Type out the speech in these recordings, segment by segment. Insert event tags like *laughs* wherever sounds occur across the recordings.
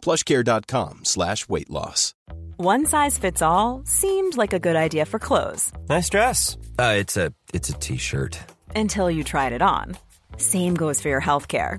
plushcare.com slash weight loss. One size fits all seemed like a good idea for clothes Nice dress. Uh, it's a it's a t-shirt. until you tried it on. Same goes for your healthcare.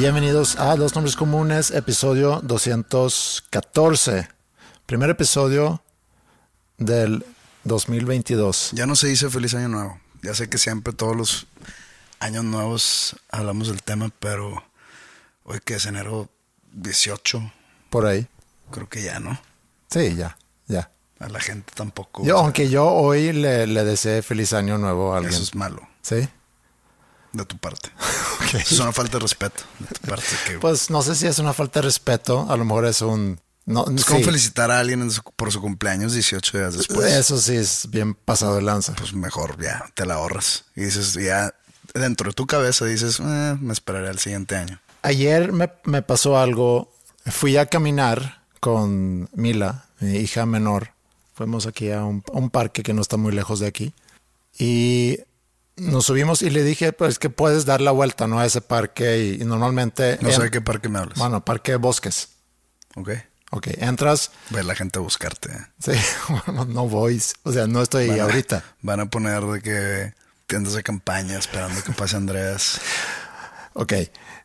Bienvenidos a Los Nombres Comunes, episodio 214. Primer episodio del 2022. Ya no se dice feliz año nuevo. Ya sé que siempre todos los años nuevos hablamos del tema, pero hoy que es enero 18, Por ahí. creo que ya no. Sí, ya, ya. A la gente tampoco. Yo, o sea, aunque yo hoy le, le deseé feliz año nuevo a alguien. eso es malo Sí. De tu parte. *laughs* Es una falta de respeto de tu parte. Que Pues no sé si es una falta de respeto, a lo mejor es un... No, es como sí, felicitar a alguien su- por su cumpleaños 18 días después. Eso sí es bien pasado de lanza. Pues mejor ya te la ahorras. Y dices, ya dentro de tu cabeza dices, eh, me esperaré al siguiente año. Ayer me, me pasó algo. Fui a caminar con Mila, mi hija menor. Fuimos aquí a un, a un parque que no está muy lejos de aquí. Y nos subimos y le dije, pues que puedes dar la vuelta, ¿no? A ese parque. Y, y normalmente... No sé de qué parque me hablas. Bueno, parque de bosques. ok. Ok, entras... Ve la gente a buscarte. eh. Sí, *laughs* bueno, no voy. O sea, no estoy Van a- ahorita. Van a poner de que tiendas de campaña esperando que pase Andreas. Ok,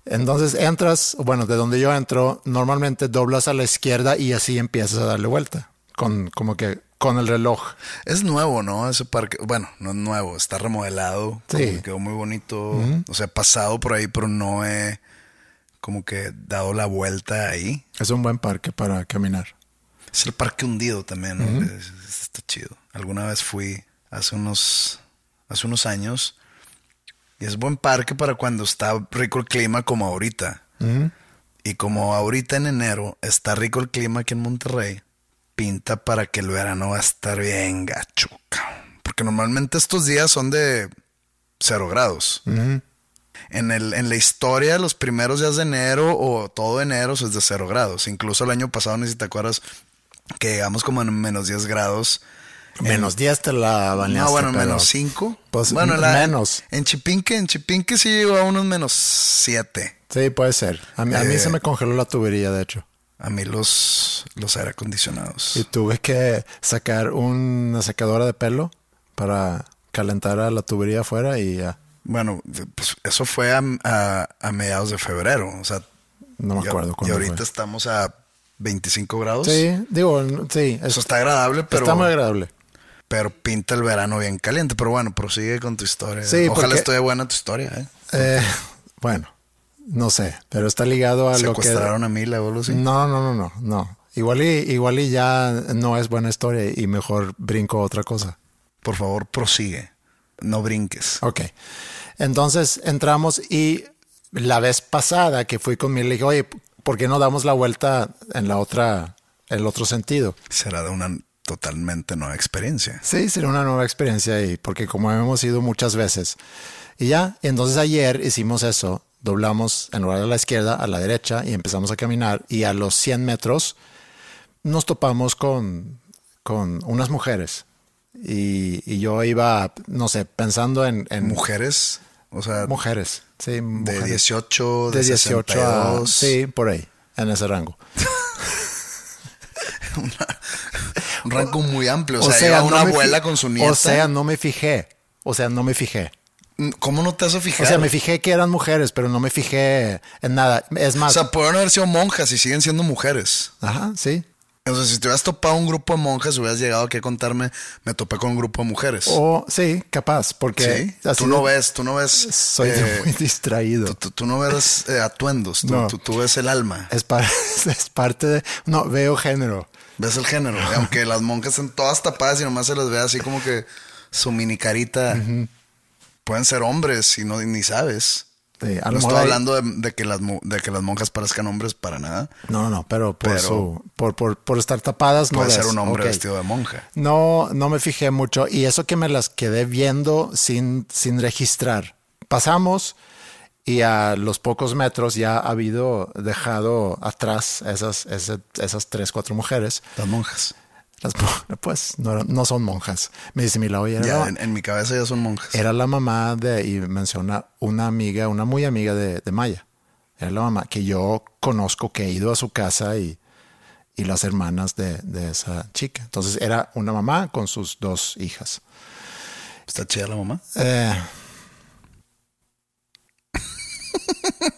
entonces entras, bueno, de donde yo entro, normalmente doblas a la izquierda y así empiezas a darle vuelta, con como que con el reloj. Es nuevo, ¿no? Ese parque. Bueno, no es nuevo, está remodelado. Sí. como que quedó muy bonito. O sea, he pasado por ahí, pero no he como que dado la vuelta ahí. Es un buen parque para caminar. Es el parque hundido también, ¿no? Es- es- está chido. Alguna vez fui hace unos, hace unos años. Y es buen parque para cuando está rico el clima como ahorita. Y como ahorita en enero está rico el clima aquí en Monterrey, pinta para que el verano va a estar bien gacho. cabrón. Porque normalmente estos días son de cero grados. En, el, en la historia, los primeros días de enero o todo enero es de cero grados. Incluso el año pasado, sé si te acuerdas, que llegamos como en menos 10 grados. Menos 10 te la baneaste. No, bueno, pero- menos 5. Pues, bueno, menos. En Chipinque, en Chipinque sí llegó a unos menos 7. Sí, puede ser. A mí, a mí Eh. se me congeló la tubería, de hecho. A mí los, los aire acondicionados. Y tuve que sacar una secadora de pelo para calentar a la tubería afuera y ya. Bueno, pues eso fue a, a- a mediados de febrero. O sea, No me y- acuerdo Y cuándo ahorita fue. estamos a 25 grados. Sí, digo, sí, Eso eso está agradable, pero, está muy agradable. pero pinta el verano bien caliente. Pero bueno, prosigue con tu historia. Sí, Ojalá porque- esté buena tu historia. ¿eh? Eh, *laughs* bueno, no sé, pero está ligado a lo que... Secuestraron a Mila o algo así. No, no, no, no, no. Igual y, igual y ya no es buena historia y mejor brinco a otra cosa. Por favor, prosigue. No brinques. Ok. Entonces entramos y la vez pasada que fui con mi le dije, oye, ¿por qué no damos la vuelta en la otra, el otro sentido? Será de una totalmente nueva experiencia. Sí, sería una nueva experiencia y porque como hemos ido muchas veces. Y ya, entonces ayer hicimos eso, doblamos en lugar de la izquierda a la derecha y empezamos a caminar y a los 100 metros nos topamos con, con unas mujeres. Y, y yo iba, no sé, pensando en, en Mujeres, o sea, mujeres. Sí, de mujeres. 18, de, de 18 a... 62. Sí, por ahí, en ese rango. *laughs* Un rango muy amplio. O, sea, iba una no abuela con su nieta. O sea, no me fijé. O sea, no me fijé. ¿Cómo no te has fijado? O sea, me fijé que eran mujeres, pero no me fijé en nada. Es O más, sea, pudieron haber sido monjas y siguen siendo mujeres. ajá, sí. O sea, si te hubieras topado un grupo de monjas, hubieras llegado aquí a contarme, me topé con un grupo de mujeres. O sí, capaz, porque sí. Tú no ves, tú no ves. Soy eh, muy distraído. tú, tú- tú no ves eh, atuendos, tú, No. tú- ves el alma, Es, par- *laughs* es parte de. No, veo género. ves el género. Aunque las monjas estén todas tapadas y nomás se les ve así como que su mini carita. Pueden ser hombres y no ni sabes. Sí, a no estoy hablando de, de que las, de que las monjas parezcan hombres para nada. No, no, no, pero por, Pero- su, por, por, por estar tapadas no Puede ser un hombre vestido de monja. No, no me fijé mucho y eso que me las quedé viendo sin, sin registrar. Pasamos y a los pocos metros ya ha habido dejado atrás esas, esas, esas tres, cuatro mujeres. Las monjas. Las, *laughs* pues no, no son monjas. Me dice Mila, oye, era, Ya, la, en, en mi cabeza ya son monjas. era la mamá de, y menciona una amiga, una muy amiga de, de Maya. Era la mamá que yo conozco, que he ido a su casa y, y las hermanas de, de esa chica. Entonces era una mamá con sus dos hijas. ¿Está chida la mamá? Eh, *laughs*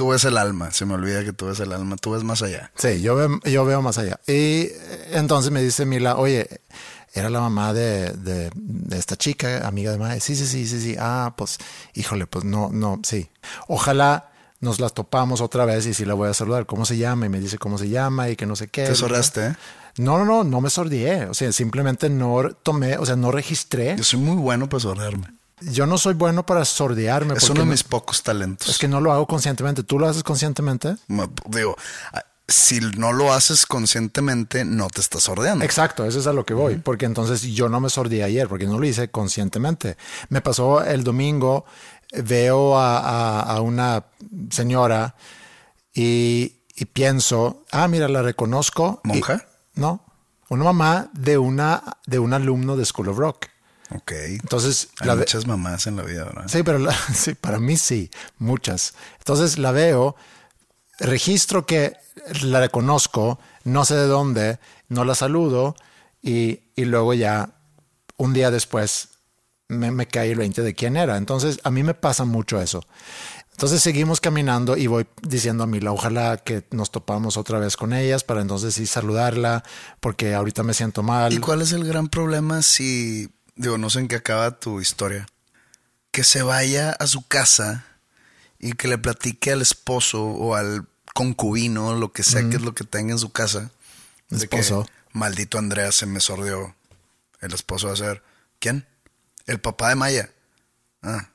Tú ves el alma. Se me olvida que tú ves el alma. Tú ves más allá. sí, yo veo, yo veo más allá. Y eh, entonces me dice Mila, oye, era la mamá de, de- de esta chica, amiga de Maya. Sí, sí, sí, sí, sí. Ah, pues, híjole, pues no, no, sí. Ojalá nos la topamos otra vez y sí la voy a saludar. ¿Cómo se llama? Y me dice cómo se llama y que no sé qué. Te sorraste, ¿eh? No, no, no, no me sordié. O sea, simplemente no tomé, o sea, no registré. Yo soy muy bueno para sordearme. Yo no soy bueno para sordearme. Es uno de mis pocos talentos. es que no lo hago conscientemente. ¿Tú lo haces conscientemente? Digo, ah, si no lo haces conscientemente, no te estás sordeando. Exacto, eso es a lo que voy, porque entonces yo no me sordí ayer, porque no lo hice conscientemente. Me pasó el domingo, veo a, a- a una señora y, y pienso, ah, mira, la reconozco. Y- ¿Monja? no, una mamá de, una, de un alumno de School of Rock. Ok. Entonces, Hay la muchas mamás en la vida, ¿verdad? Sí, pero la- *laughs* sí, para mí sí, muchas. Entonces la veo, registro que la reconozco, no sé de dónde, no la saludo y, y luego ya un día después me, me cae el 20 de quién era. Entonces a mí me pasa mucho eso. Entonces seguimos caminando y voy diciendo a Mila, ojalá que nos topamos otra vez con ellas para entonces sí saludarla, porque ahorita me siento mal. ¿Y cuál es el gran problema si, digo, no sé en qué acaba tu historia, que se vaya a su casa y que le platique al esposo o al concubino, lo que sea que es lo que tenga en su casa, de que, Esposo. maldito Andrea se me sordió. El esposo va a ser, ¿quién? El papá de Maya. Ah,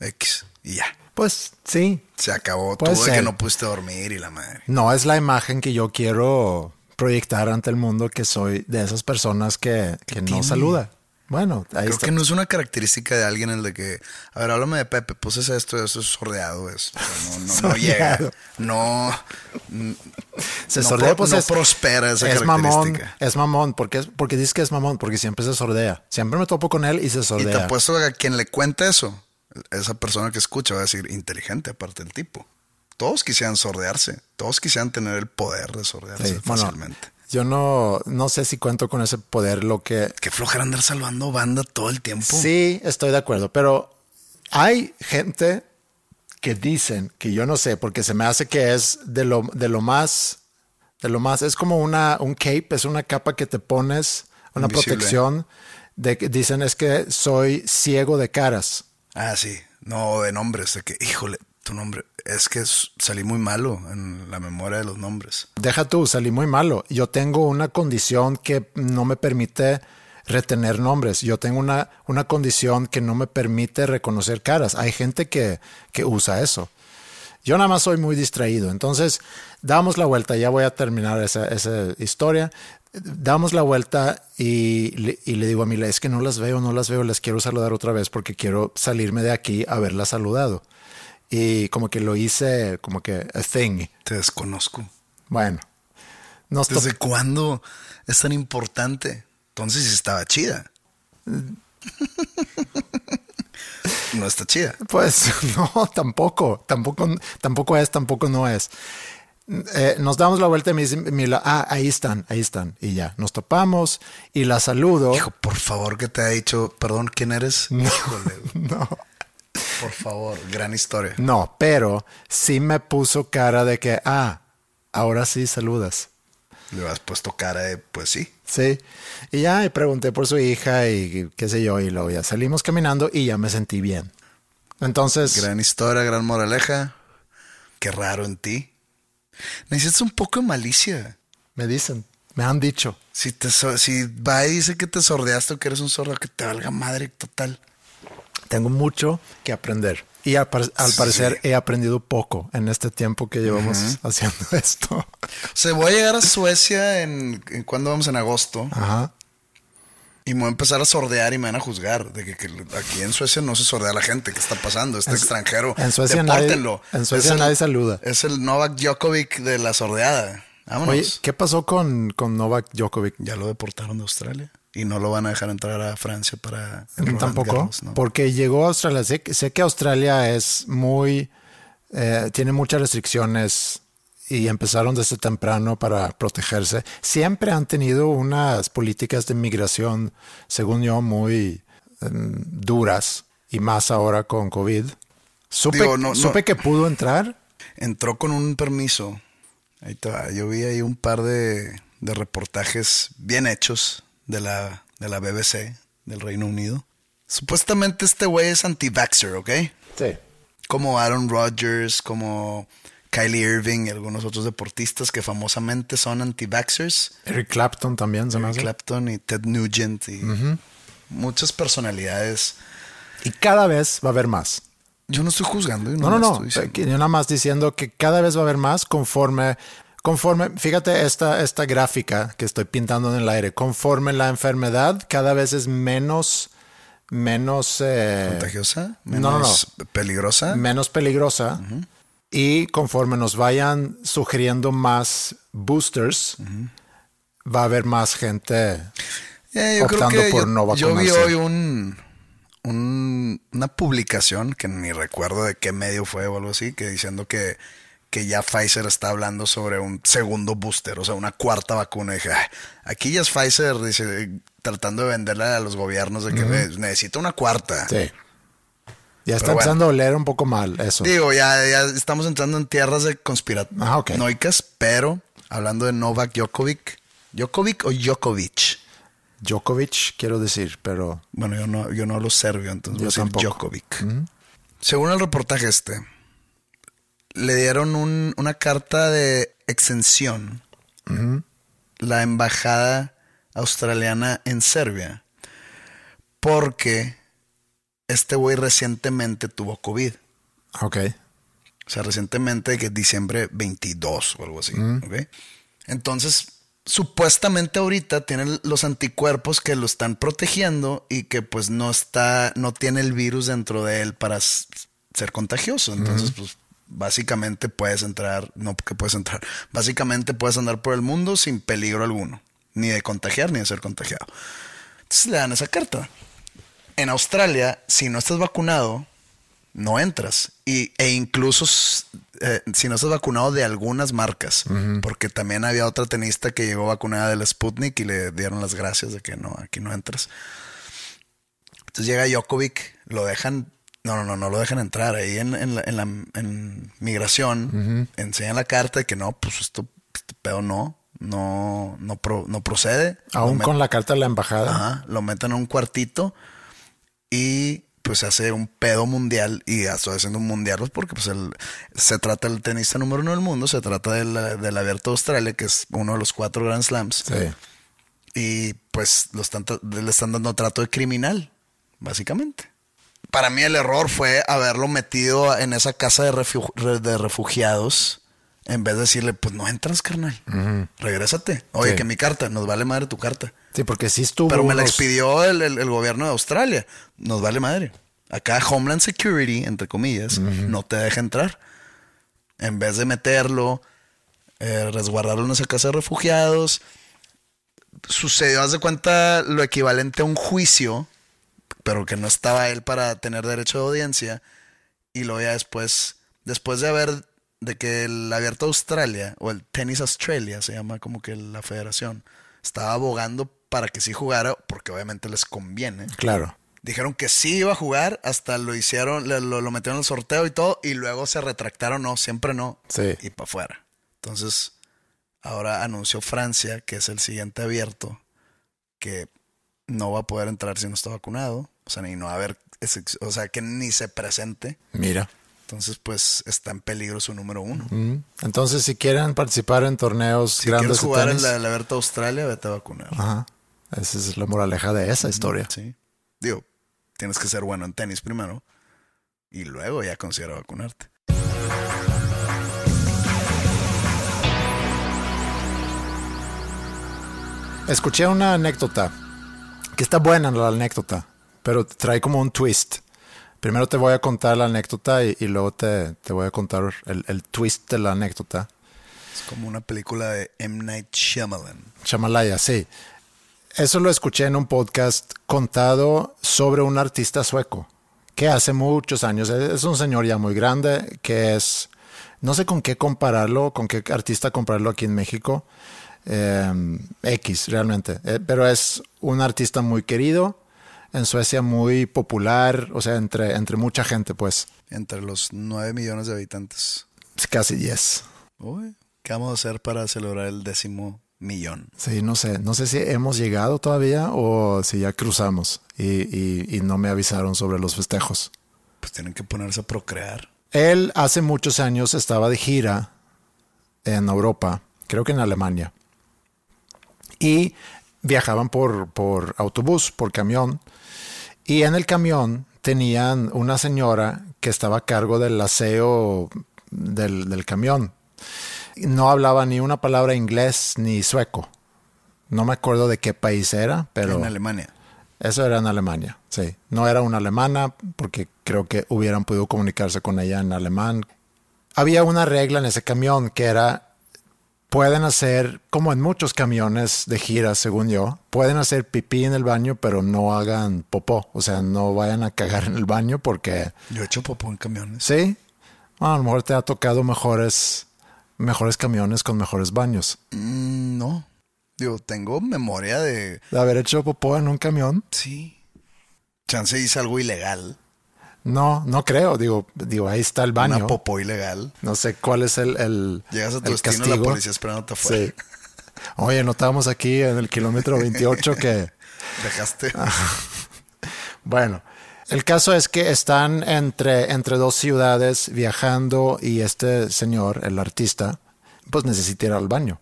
X. Y ya. Pues sí, Se acabó. Puede Tú de que no pudiste dormir y la madre. No es la imagen que yo quiero proyectar ante el mundo que soy de esas personas que, que no tiene? saluda. Bueno, ahí Creo está. que no es una característica de alguien el de que, a ver, háblame de Pepe, pues es esto, eso es sordeado, es, o sea, no, no, no llega, no, se no sordea, pro- pues no es, prospera esa es mamón, es mamón, porque es, porque dices que es mamón, porque siempre se sordea. Siempre me topo con él y se y te sordea. apuesto que a quien le cuenta eso, esa persona que escucha va a decir inteligente aparte del tipo. Todos quisieran sordearse, todos quisieran tener el poder de sordearse Sí, bueno, fácilmente. Yo no, no sé si cuento con ese poder, lo que Qué flojera andar salvando banda todo el tiempo. Sí, estoy de acuerdo, pero hay gente que dicen que yo no sé, porque se me hace que es de lo, de lo más, de lo más, es como una, un cape, es una capa que te pones, una Invisible. protección, de que dicen es que soy ciego de caras. Ah, sí. No, de nombres. De que, híjole, tu nombre. Es que salí muy malo en la memoria de los nombres. Deja tú, salí muy malo. Yo tengo una condición que no me permite retener nombres. Yo tengo una, una condición que no me permite reconocer caras. Hay gente que, que usa eso. Yo nada más soy muy distraído. Entonces, damos la vuelta. Ya voy a terminar esa, esa historia. Damos la vuelta y, y le digo a Mila, es que no las veo, no las veo, las quiero saludar otra vez porque quiero salirme de aquí haberlas saludado. Y como que lo hice como que a thing. Te desconozco. Bueno, to- ¿Desde cuándo es tan importante? Entonces estaba chida. *laughs* no está chida. Pues *laughs* no, tampoco, tampoco, tampoco es, tampoco no es. eh, nos damos la vuelta y me dice Mila, ah, ahí están, ahí están. Y ya, nos topamos y la saludo. Hijo, por favor, que te ha dicho, perdón, ¿quién eres? *laughs* No, Híjole, no, por favor, gran historia. no, pero sí me puso cara de que, ah, ahora sí saludas. Le has puesto cara de, pues sí. Sí. Y ya y pregunté por su hija y qué sé yo, y luego ya salimos caminando y ya me sentí bien. Entonces, Gran historia, gran moraleja. Qué raro en ti. Necesitas un poco de malicia. me dicen, me han dicho. Si, te, so- si va y dice que te sordeaste o que eres un sordo, que te valga madre total. Tengo mucho que aprender. Y al, par- al Sí. parecer he aprendido poco en este tiempo que llevamos haciendo *laughs* esto. O sea, voy a llegar a Suecia en, en cuando vamos en agosto Ajá. y me voy a empezar a sordear y me van a juzgar de que, que aquí en Suecia no se sordea la gente. ¿Qué está pasando? Este extranjero. en Suecia nadie- en Suecia el- nadie saluda. Es el Novak Djokovic de la sordeada. Vámonos. Oye, ¿qué pasó con, con Novak Djokovic? Ya lo deportaron de Australia y no lo van a dejar entrar a Francia para el Tampoco, Garros, ¿no? porque llegó a Australia. Sé, que- sé que Australia es muy, eh, tiene muchas restricciones y empezaron desde temprano para protegerse. Siempre han tenido unas políticas de migración, según yo, muy em, duras y más ahora con COVID. Supe, Digo, no- no- supe que pudo entrar. Entró con un permiso. Ahí te va. Yo vi ahí un par de, de reportajes bien hechos de la, de la BBC del Reino Unido. Supuestamente este güey es anti-vaxxer, ¿ok? Sí. Como Aaron Rodgers, como Kylie Irving y algunos otros deportistas que famosamente son anti-vaxxers. Eric Clapton también se me Eric hace. Clapton y Ted Nugent y muchas personalidades. Y cada vez va a haber más. Yo no estoy juzgando. yo No, no, nomás no. estoy Yo nada más diciendo que cada vez va a haber más conforme, conforme, fíjate esta, esta gráfica que estoy pintando en el aire, conforme la enfermedad cada vez es menos, menos, eh, ¿Contagiosa? No, no, no. ¿Menos peligrosa? menos peligrosa y conforme nos vayan sugiriendo más boosters, va a haber más gente. Eh, yo creo optando que por yo, no yo vi vacunarse. hoy un, un- una publicación que ni recuerdo de qué medio fue o algo así, que diciendo que, que ya Pfizer está hablando sobre un segundo booster, o sea, una cuarta vacuna. Y dije, "Ay, aquí ya es Pfizer dice, tratando de venderle a los gobiernos de que "Ve, necesita una cuarta. Sí. Ya está Pero bueno. empezando a oler un poco mal eso. Digo, ya, ya estamos entrando en tierras de Ah, conspiranoicas, pero hablando de Novak Djokovic, ¿Djokovic o Djokovic? Djokovic, quiero decir, pero Bueno, yo no, yo no hablo serbio, entonces Yo voy a decir. Djokovic. Según el reportaje este, le dieron un- una carta de exención la embajada australiana en Serbia porque este güey recientemente tuvo COVID. ok. O sea, recientemente, que diciembre 22 o algo así. ¿ok? Entonces, supuestamente ahorita tiene los anticuerpos que lo están protegiendo y que pues no está, no tiene el virus dentro de él para ser contagioso. Entonces, pues básicamente puedes entrar, no que puedes entrar, básicamente puedes andar por el mundo sin peligro alguno, ni de contagiar ni de ser contagiado. Entonces le dan esa carta. En Australia, si no estás vacunado, no entras. Y, e incluso eh, si no estás vacunado de algunas marcas, porque también había otra tenista que llegó vacunada del Sputnik y le dieron las gracias de que no, aquí no entras. Entonces llega Djokovic, lo dejan, no, no, no, no lo dejan entrar. Ahí en, en la, en la- en migración enseñan la carta de que no, pues esto, este pedo no, no, no, pro- no procede. Aún con la carta de la embajada. Ajá, lo meten a un cuartito y pues se hace un pedo mundial y ya estoy haciendo un mundial pues, porque pues el, se trata del tenista número uno del mundo, se trata del, del Abierto de Australia, que es uno de los cuatro Grand Slams. Sí. Y pues lo están, le están dando trato de criminal, básicamente. Para mí el error fue haberlo metido en esa casa de, refu- re- de refugiados en vez de decirle, pues no entras, carnal. Regrésate. Oye, Sí. que mi carta, nos vale madre tu carta. Sí, porque sí estuvo. Pero me la expidió el, el- el gobierno de Australia. Nos vale madre. Acá Homeland Security, entre comillas, no te deja entrar. En vez de meterlo, eh, resguardarlo en esa casa de refugiados, sucedió, haz de cuenta, lo equivalente a un juicio, pero que no estaba él para tener derecho de audiencia. Y luego ya después, después de haber de que el Abierto Australia o el Tennis Australia se llama como que la federación estaba abogando para que sí jugara porque obviamente les conviene. Claro. Dijeron que sí iba a jugar, hasta lo hicieron, lo, lo metieron en el sorteo y todo, y luego se retractaron, no, siempre no, Sí. y para afuera. Entonces, ahora anunció Francia, que es el siguiente abierto, que no va a poder entrar si no está vacunado, o sea, ni no haber, o sea, que ni se presente. Mira. Entonces, pues está en peligro su número uno. Mm. Entonces, si quieren participar en torneos Si grandes quieres de jugar en la, el Abierto Australia, vete a vacunar. Ajá. Esa es la moraleja de esa historia. Sí. Digo, tienes que ser bueno en tenis primero y luego ya considera vacunarte. Escuché una anécdota, que está buena la anécdota, pero trae como un twist. Primero te voy a contar la anécdota y, y luego te, te voy a contar el, el twist de la anécdota. Es como una película de M. Night Shyamalan. Chamalaya, sí. Eso lo escuché en un podcast contado sobre un artista sueco que hace muchos años, es un señor ya muy grande, que es, no sé con qué compararlo, con qué artista compararlo aquí en México, eh, X realmente, Eh, pero es un artista muy querido, en Suecia muy popular, o sea, entre, entre mucha gente, pues, Entre los 9 millones de habitantes. es casi 10. Uy, ¿qué vamos a hacer para celebrar el décimo millón? Sí, no sé, no sé si hemos llegado todavía o si ya cruzamos y, y- y no me avisaron sobre los festejos. Pues tienen que ponerse a procrear. Él hace muchos años estaba de gira en Europa, creo que en Alemania, y viajaban por, por autobús, por camión, y en el camión tenían una señora que estaba a cargo del aseo del, del camión. No hablaba ni una palabra inglés ni sueco. No me acuerdo de qué país era, pero... En Alemania. Eso era en Alemania, sí. No era una alemana porque creo que hubieran podido comunicarse con ella en alemán. Había una regla en ese camión que era, pueden hacer, como en muchos camiones de gira, según yo, pueden hacer pipí en el baño, pero no hagan popó. O sea, no vayan a cagar en el baño porque, Yo he hecho popó en camiones. sí, a lo mejor te ha tocado mejores, mejores camiones con mejores baños. Mm, no. Digo, tengo memoria de... De haber hecho popó en un camión, Sí. Chance hice algo ilegal. No, no creo. Digo, digo, ahí está el baño. Una popó ilegal. No sé cuál es el, el, Llegas a tu el destino y la policía esperándote afuera. Sí. Oye, notamos aquí en el kilómetro 28 que, *laughs* Dejaste. *laughs* Bueno, el caso es que están entre, entre dos ciudades viajando y este señor, el artista, pues necesita ir al baño.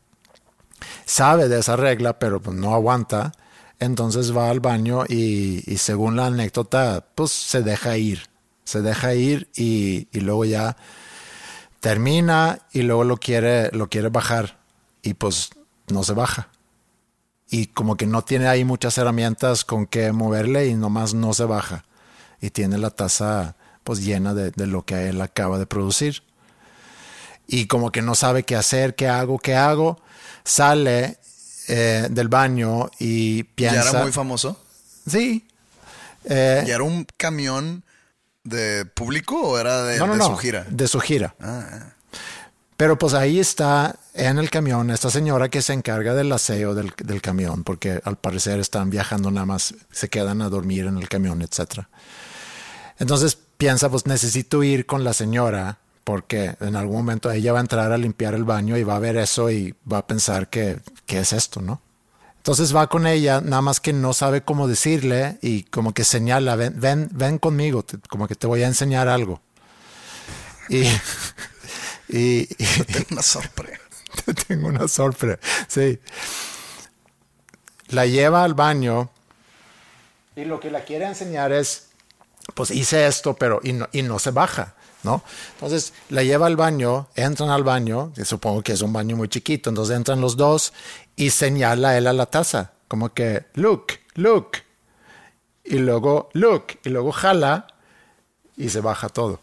Sabe de esa regla, pero pues no aguanta. Entonces va al baño y, y según la anécdota, pues se deja ir. Se deja ir y, y luego ya termina y luego lo quiere, lo quiere bajar y pues no se baja. Y como que no tiene ahí muchas herramientas con que moverle y nomás no se baja. Y tiene la taza pues llena de, de lo que él acaba de producir. Y como que no sabe qué hacer, qué hago, qué hago. Sale eh, del baño y ¿Ya piensa... era muy famoso? Sí. Eh, ¿Ya era un camión de público o era de, no, no, de no, su gira? De su gira. Ah, ah. Pero pues ahí está en el camión esta señora que se encarga del aseo del, del camión, porque al parecer están viajando nada más, se quedan a dormir en el camión, etc. Entonces piensa, pues necesito ir con la señora, porque en algún momento ella va a entrar a limpiar el baño y va a ver eso y va a pensar que, ¿qué es esto, no? Entonces va con ella, nada más que no sabe cómo decirle y como que señala, ven, ven, ven conmigo, te- como que te voy a enseñar algo. Y, *laughs* y, y- Tengo una sorpresa. *laughs* tengo una sorpresa. Sí. La lleva al baño y lo que la quiere enseñar es, pues hice esto, pero y no, y no se baja, ¿no? Entonces la lleva al baño, entran al baño, que supongo que es un baño muy chiquito, entonces entran los dos y señala él a la taza, como que, look, look, y luego, look, y luego jala y se baja todo.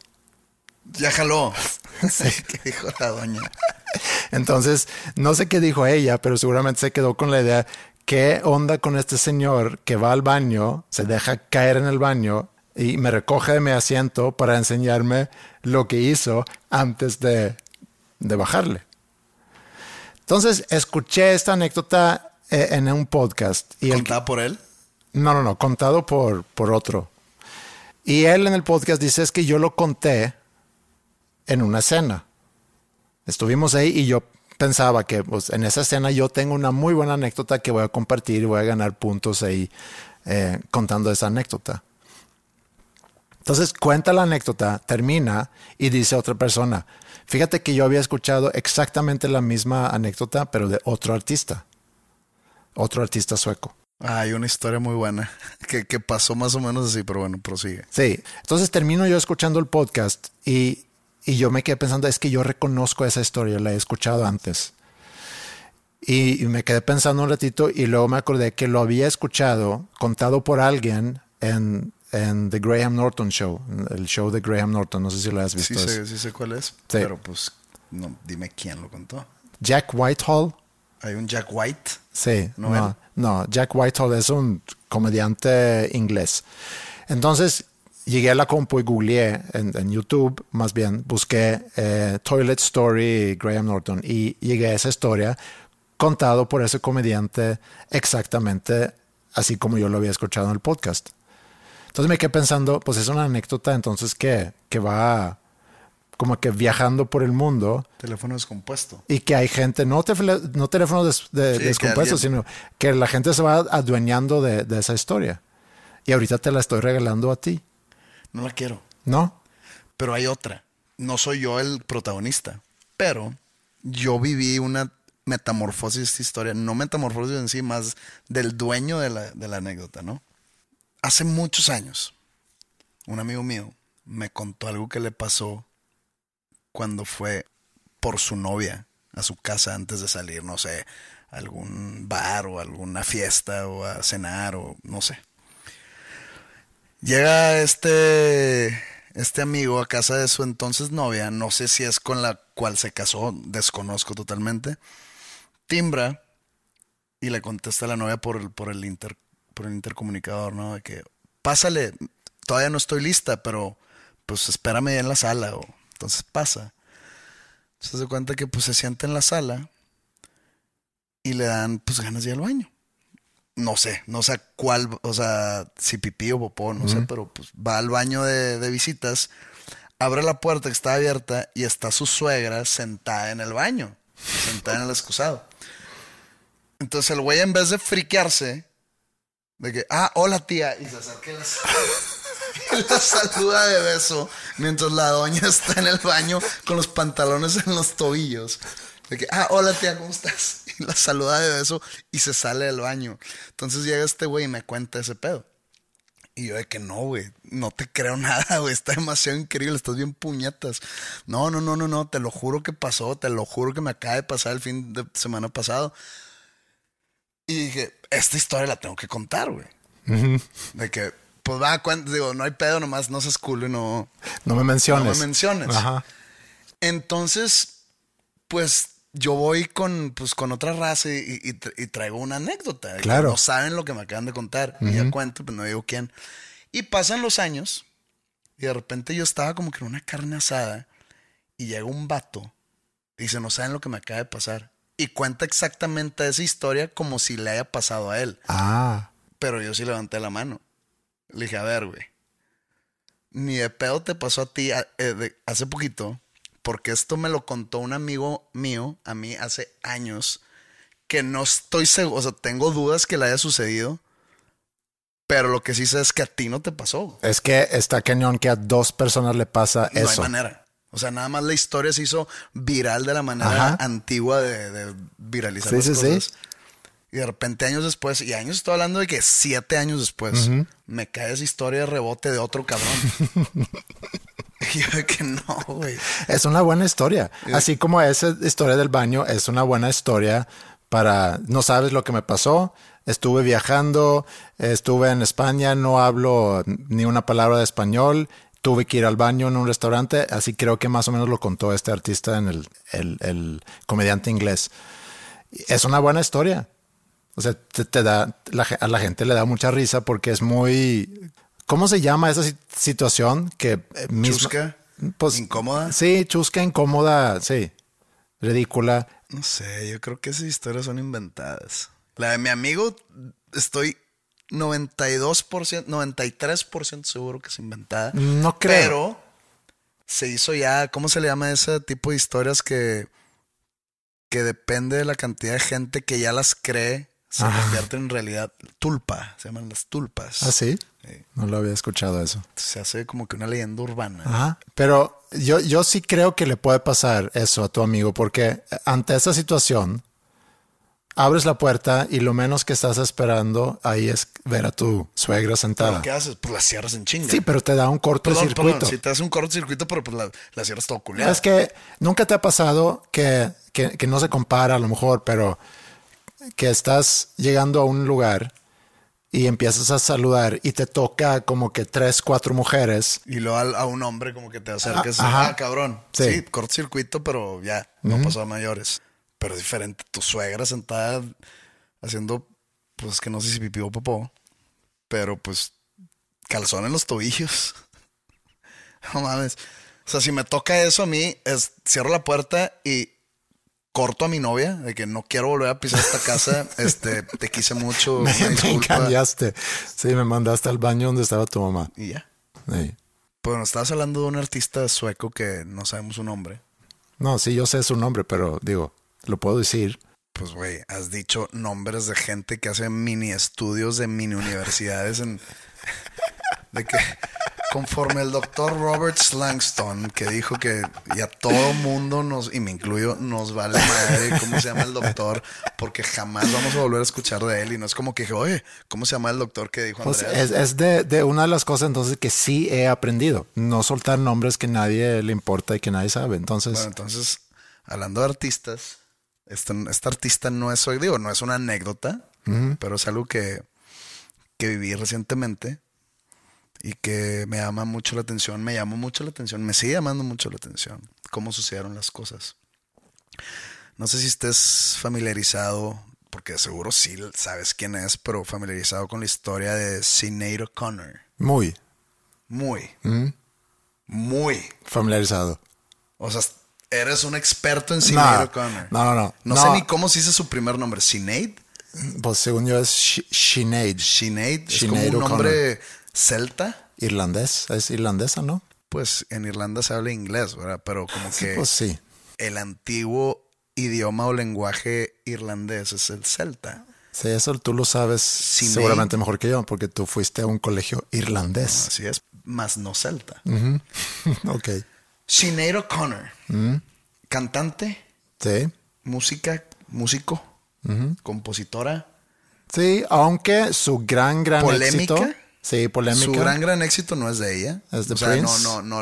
Ya jaló. *laughs* Sí, *laughs* que dijo la doña. *laughs* Entonces, no sé qué dijo ella, pero seguramente se quedó con la idea, ¿qué onda con este señor que va al baño, se deja caer en el baño y me recoge de mi asiento para enseñarme lo que hizo antes de, de bajarle. Entonces, escuché esta anécdota eh, en un podcast. Y el, ¿Contada por él? no, no, no, contado por, por otro. Y él en el podcast dice es que yo lo conté en una cena. Estuvimos ahí y yo pensaba que pues, en esa escena yo tengo una muy buena anécdota que voy a compartir y voy a ganar puntos ahí eh, contando esa anécdota. Entonces cuenta la anécdota, termina y dice otra persona, fíjate que yo había escuchado exactamente la misma anécdota, pero de otro artista, otro artista sueco. Ah, hay una historia muy buena *laughs* que, que pasó más o menos así, pero bueno, prosigue. Sí, entonces termino yo escuchando el podcast y, y yo me quedé pensando, es que yo reconozco esa historia, la he escuchado antes. Y, y me quedé pensando un ratito y luego me acordé que lo había escuchado contado por alguien en, en The Graham Norton Show, el show de Graham Norton, no sé si lo has visto. Sí sé, sí sé cuál es, pero pues no, dime quién lo contó. Jack Whitehall. Hay un Jack White. Sí, ¿No no, Jack Whitehall es un comediante inglés. Entonces llegué a la compu y googleé en, en YouTube, más bien, busqué eh, Toilet Story Graham Norton y llegué a esa historia contado por ese comediante exactamente así como yo lo había escuchado en el podcast. Entonces me quedé pensando, pues es una anécdota entonces que, que va como que viajando por el mundo Teléfono descompuesto. y que hay gente, no, tefle- no teléfonos des- de, Sí, que descompuestos, alguien- sino que la gente se va adueñando de, de esa historia. Y ahorita te la estoy regalando a ti, No la quiero. ¿no? Pero hay otra. No soy yo el protagonista, pero yo viví una metamorfosis de esta historia. No metamorfosis en sí, más del dueño de la, de la anécdota, ¿no? Hace muchos años, un amigo mío me contó algo que le pasó cuando fue por su novia a su casa antes de salir, no sé, a algún bar o a alguna fiesta o a cenar o no sé. Llega este, este amigo a casa de su entonces novia, no sé si es con la cual se casó, desconozco totalmente. Timbra y le contesta a la novia por el, por el, inter, por el intercomunicador, ¿no? De que, pásale, todavía no estoy lista, pero pues espérame en la sala. O, entonces pasa. Se da cuenta que pues se sienta en la sala y le dan pues ganas de ir al baño no sé, no sé cuál, o sea, si pipí o popó, no sé, pero pues va al baño de, de visitas, abre la puerta que está abierta y está su suegra sentada en el baño, sentada en el excusado. Entonces el güey en vez de friquearse, de que, ah, hola tía, y se acerca *laughs* y la, saluda de beso, mientras la doña está en el baño con los pantalones en los tobillos. De que, ah, hola tía, ¿cómo estás? Y la saluda de beso y se sale del baño. Entonces llega este güey y me cuenta ese pedo. Y yo de que no, güey, no te creo *laughs* nada, güey, está demasiado increíble, estás bien puñetas. No, no, no, no, no, te lo juro que pasó, te lo juro que me acaba de pasar el fin de semana pasado. Y dije, esta historia la tengo que contar, güey. De que, pues va, cuen- digo, no hay pedo, nomás no seas culo y no, No me menciones. no me menciones. Ajá. Entonces, pues yo voy con, pues, con otra raza y, y- y tra- y traigo una anécdota. Claro. No saben lo que me acaban de contar. Y ya cuento, pues no digo quién. Y pasan los años y de repente yo estaba como que en una carne asada y llega un vato y dice, no saben lo que me acaba de pasar. Y cuenta exactamente esa historia como si le haya pasado a él. Ah, Pero yo sí levanté la mano. Le dije, a ver, güey. Ni de pedo te pasó a ti a- eh, de- hace poquito, porque esto me lo contó un amigo mío a mí hace años, que no estoy seguro, o sea, tengo dudas que le haya sucedido, pero lo que sí sé es que a ti no te pasó. es que está cañón que a dos personas le pasa No hay eso. manera. O sea, nada más la historia se hizo viral de la manera Ajá. antigua de, de viralizar Sí, las sí, sí. cosas. Y de repente años después, y años estoy hablando de que siete años después, me cae esa historia de rebote de otro cabrón. *laughs* y yo de que no, güey. Es una buena historia. Así como esa historia del baño es una buena historia para no sabes lo que me pasó. Estuve viajando, estuve en España, no hablo ni una palabra de español. Tuve que ir al baño en un restaurante, así creo que más o menos lo contó este artista en el, el- el comediante inglés. Es una buena historia. O sea, te, te da, la a la gente le da mucha risa porque es muy... ¿Cómo se llama esa si- situación? Que eh, misma- Chusca, pues, incómoda. Sí, chusca, incómoda, sí. ridícula. No sé, yo creo que esas historias son inventadas. La de mi amigo, estoy 92%, 93% seguro que es inventada. No creo. Pero se hizo ya, ¿cómo se le llama ese tipo de historias que, que depende de la cantidad de gente que ya las cree, se Ajá. convierten en realidad tulpa, se llaman las tulpas. ¿Ah, sí? Sí. No lo había escuchado eso. Se hace como que una leyenda urbana. Ajá. Pero yo, yo sí creo que le puede pasar eso a tu amigo, porque ante esta situación, abres la puerta y lo menos que estás esperando ahí es ver a tu suegra ¿Pero sentada. ¿Qué haces? Pues la cierras en chinga. Sí, pero te da un Perdón, cortocircuito. perdón, si te hace un cortocircuito, pero pues la, la cierras todo culiado. Es que nunca te ha pasado que, que, que no se compara a lo mejor, pero que estás llegando a un lugar y empiezas a saludar y te toca como que tres, cuatro mujeres. Y luego al- a, un hombre como que te acercas. Ah, ajá. Ah, cabrón. Sí. Sí, cortocircuito, pero ya, no pasó a mayores. Pero diferente. Tu suegra sentada haciendo, pues que no sé si pipí o popó, pero pues calzón en los tobillos. *laughs* no mames. O sea, si me toca eso a mí, es cierro la puerta y corto a mi novia de que no quiero volver a pisar esta casa. *laughs* este, te quise mucho. *laughs* Me, me engañaste. Sí, me mandaste al baño donde estaba tu mamá. Y ya. Sí. Nos estabas hablando de un artista sueco que no sabemos su nombre. No, sí, yo sé su nombre, pero digo, lo puedo decir. Pues, güey, has dicho nombres de gente que hace mini estudios de mini universidades en... De que conforme el doctor Robert Slangston, que dijo que ya todo mundo nos, y me incluyo, nos vale madre cómo se llama el doctor, porque jamás vamos a volver a escuchar de él. Y no es como que dije, oye, ¿cómo se llama el doctor que dijo Pues Andrés? es, es de, de una de las cosas entonces que sí he aprendido. No soltar nombres que nadie le importa y que nadie sabe. Entonces, Bueno, entonces, hablando de artistas, este, este artista no es hoy, digo, no es una anécdota, pero es algo que, que viví recientemente y que me llama mucho la atención, me llamó mucho la atención, me sigue llamando mucho la atención, cómo sucedieron las cosas. No sé si estés familiarizado, porque seguro sí sabes quién es, pero familiarizado con la historia de Sinead O'Connor. muy Muy, muy familiarizado. O sea, eres un experto en Sinead No, O'Connor. no, no, no. No No. sé ni cómo se dice su primer nombre. Sinead. Pues según yo es Sinead. Sinead. Es Sinead como un nombre celta. Irlandés. Es irlandesa, ¿no? Pues en Irlanda se habla inglés, ¿verdad? Pero como que Pues sí. el antiguo idioma o lenguaje irlandés es el celta. Sí, eso tú lo sabes Sinead. seguramente mejor que yo, porque tú fuiste a un colegio irlandés. Así es. Más no celta. *laughs* ok. Sinead O'Connor. Cantante, Sí. música, músico, compositora. Sí, aunque su gran, gran ¿Polémica? éxito. Sí, polémica. Su gran, gran éxito no es de ella. Es de o sea, no, Prince. no, no,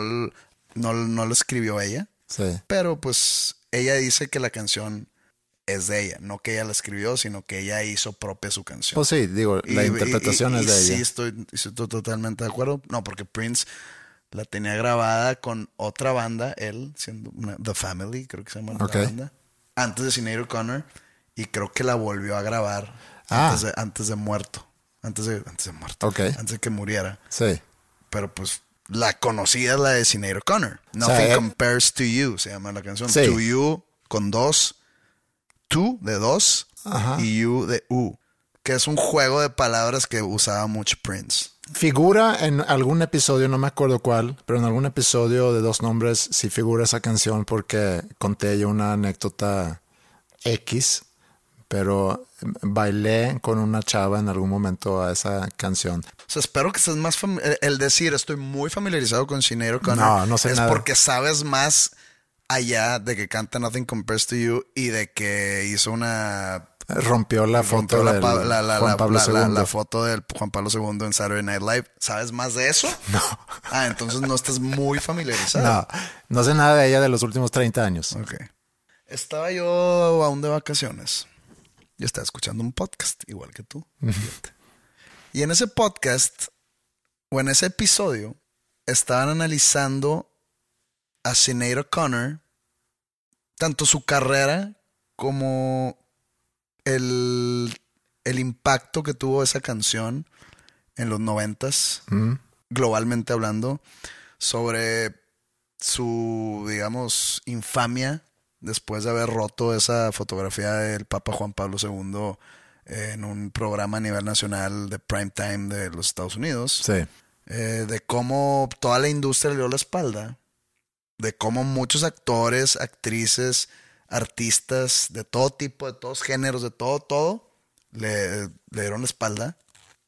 no, no, lo escribió ella. Sí. Pero pues ella dice que la canción es de ella. No que ella la escribió, sino que ella hizo propia su canción. Pues sí, digo, la Y- interpretación y- y- es de ella. Sí, estoy, estoy totalmente de acuerdo. No, porque Prince la tenía grabada con otra banda, él siendo una- The Family, creo que se llama la banda, antes de Sinead O'Connor. Y creo que la volvió a grabar Ah. antes, de, antes de muerto. Antes de, antes de muerto. Ok. Antes de que muriera. Sí. Pero pues la conocida es la de Sinead O'Connor. Nothing compares to you, se llama la canción. Sí. To you con dos. To de dos Ajá. y you de u. Que es un juego de palabras que usaba mucho Prince. Figura en algún episodio, no me acuerdo cuál, pero en algún episodio de Dos Nombres sí figura esa canción porque conté yo una anécdota X, pero bailé con una chava en algún momento a esa canción. O sea, espero que estés más el- decir estoy muy familiarizado con Sinead No, no sé es nada. porque sabes más allá de que canta Nothing Compares to You y de que hizo una Rompió la foto la, del la- la- Juan Pablo II. la foto del Juan Pablo II en Saturday Night Live. ¿Sabes más de eso? *laughs* No. Ah, entonces no estás muy familiarizado. No, no sé nada de ella de los últimos 30 años. Ok. Estaba yo aún de vacaciones. Yo estaba escuchando un podcast, igual que tú. Y en ese podcast, o en ese episodio, estaban analizando a Sinead O'Connor, tanto su carrera como el, el impacto que tuvo esa canción en los noventas, Mm. globalmente hablando, sobre su, digamos, infamia después de haber roto esa fotografía del Papa Juan Pablo II en un programa a nivel nacional de prime time de los Estados Unidos. Sí. Eh, de cómo toda la industria le dio la espalda, de cómo muchos actores, actrices, artistas de todo tipo, de todos géneros, de todo, todo, le, le dieron la espalda,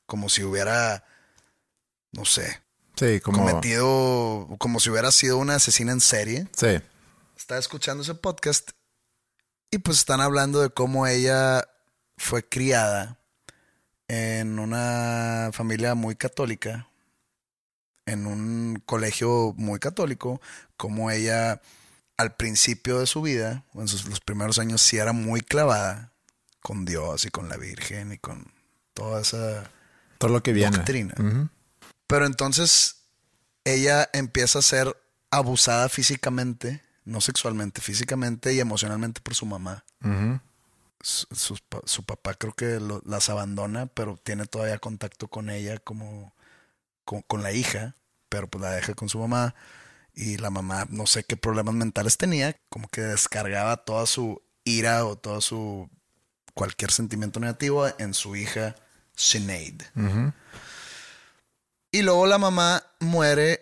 como si hubiera, no sé, Sí, como. cometido, como si hubiera sido una asesina en serie. Sí. Estaba escuchando ese podcast y pues están hablando de cómo ella fue criada en una familia muy católica, en un colegio muy católico, como ella al principio de su vida, o en sus, los primeros años, sí era muy clavada con Dios y con la Virgen y con toda esa Todo lo que viene. doctrina. Pero entonces ella empieza a ser abusada físicamente, no sexualmente, físicamente y emocionalmente por su mamá. Su, su papá creo que lo- las abandona, pero tiene todavía contacto con ella como con, con la hija, pero pues la deja con su mamá y la mamá no sé qué problemas mentales tenía, como que descargaba toda su ira o todo su cualquier sentimiento negativo en su hija Sinead. Y luego la mamá muere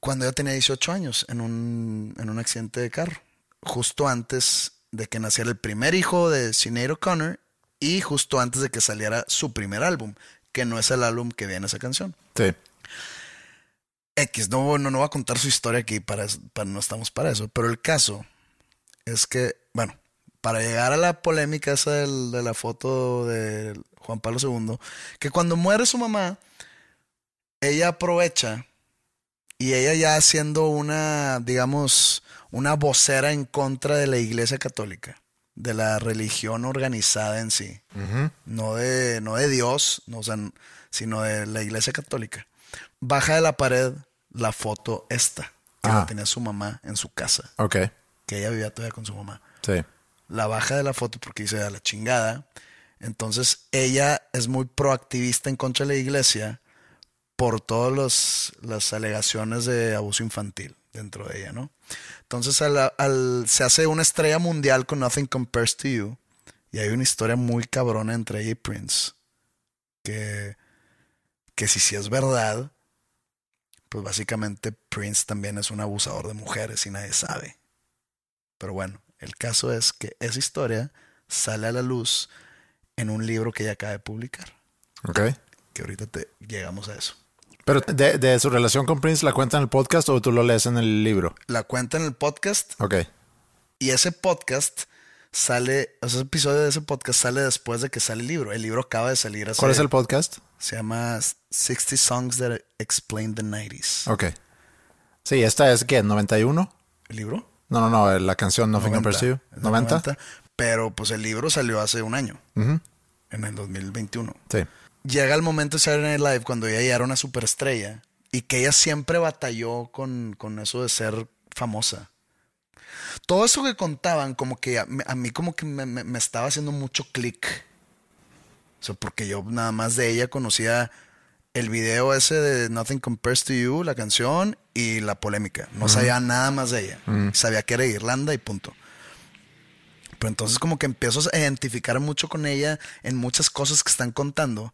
cuando ella tenía 18 años en un, en un accidente de carro. Justo antes de que naciera el primer hijo de Sinead O'Connor y justo antes de que saliera su primer álbum, que no es el álbum que viene esa canción. Sí. X, no, no, no voy a contar su historia aquí, para, para, no estamos para eso, pero el caso es que, bueno, para llegar a la polémica esa del- de la foto de Juan Pablo II, que cuando muere su mamá, ella aprovecha y ella ya siendo una, digamos, una vocera en contra de la Iglesia Católica, de la religión organizada en sí no de, no de Dios, no, o sea, sino de la iglesia católica. Baja de la pared la foto esta, que la tenía su mamá en su casa, Ok. que ella vivía todavía con su mamá. Sí. La baja de la foto porque dice a la chingada. Entonces ella es muy proactivista en contra de la iglesia por todas las alegaciones de abuso infantil dentro de ella, ¿no? Entonces al- al- se hace una estrella mundial con Nothing Compares to You y hay una historia muy cabrona entre ella y Prince que, que si sí es verdad, pues básicamente Prince también es un abusador de mujeres y nadie sabe. Pero bueno, el caso es que esa historia sale a la luz en un libro que ella acaba de publicar, Ok. que ahorita te llegamos a eso. Pero de, de su relación con Prince, ¿la cuenta en el podcast o tú lo lees en el libro? La cuenta en el podcast Ok. y ese podcast sale, o sea, ese episodio de ese podcast sale después de que sale el libro. El libro acaba de salir hace, ¿Cuál es el podcast? Se llama 60 Songs That Explain the 90s. Ok. Sí, esta es ¿qué? ¿91? ¿El libro? No, no, no, la canción Nothing Compares to You. Es del ¿90? 90, pero pues el libro salió hace un año, en el 2021. Sí. llega el momento de Saturday Night Live cuando ella ya era una superestrella y que ella siempre batalló con, con eso de ser famosa. Todo eso que contaban, como que a, a mí como que me, me- me estaba haciendo mucho clic. O sea, porque yo nada más de ella conocía el video ese de Nothing Compares to You, la canción, y la polémica. No sabía nada más de ella. Sabía que era de Irlanda y punto. Pero entonces como que empiezo a identificar mucho con ella en muchas cosas que están contando.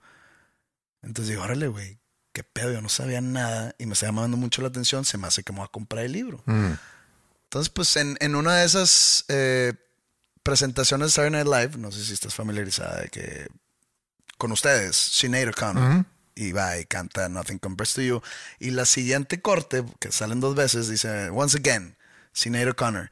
Entonces digo, órale, güey, qué pedo, yo no sabía nada y me está llamando mucho la atención, se me hace que me voy a comprar el libro. Mm. Entonces, pues en, en una de esas eh, presentaciones de Saturday Night Live, no sé si estás familiarizada de que con ustedes, Sinead O'Connor, y va y canta Nothing Compares to You. Y la siguiente corte, que salen dos veces, dice Once Again, Sinead O'Connor.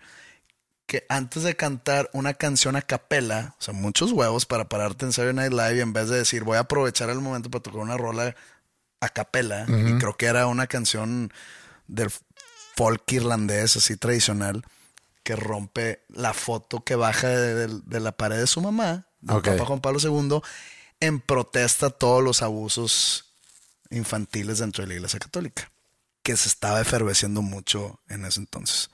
Que antes de cantar una canción a capela, o sea, muchos huevos para pararte en Saturday Night Live y en vez de decir voy a aprovechar el momento para tocar una rola a capela, y creo que era una canción del folk irlandés así tradicional, que rompe la foto que baja de, de- de la pared de su mamá, del Ok. Papa Juan Pablo II, en protesta a todos los abusos infantiles dentro de la Iglesia Católica, que se estaba eferveciendo mucho en ese entonces.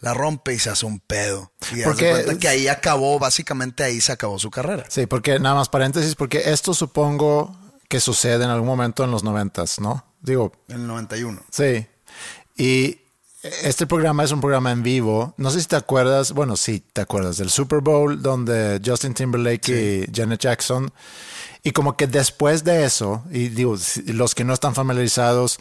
La rompe y se hace un pedo. Y Porque- cuenta que ahí acabó, básicamente ahí se acabó su carrera. Sí, porque nada más paréntesis, porque esto supongo que sucede en algún momento en los noventas, ¿no? Digo, En el 91. sí. Y este programa es un programa en vivo. No sé si te acuerdas, bueno, sí, te acuerdas del Super Bowl donde Justin Timberlake y Janet Jackson. Y como que después de eso, y digo, los que no están familiarizados,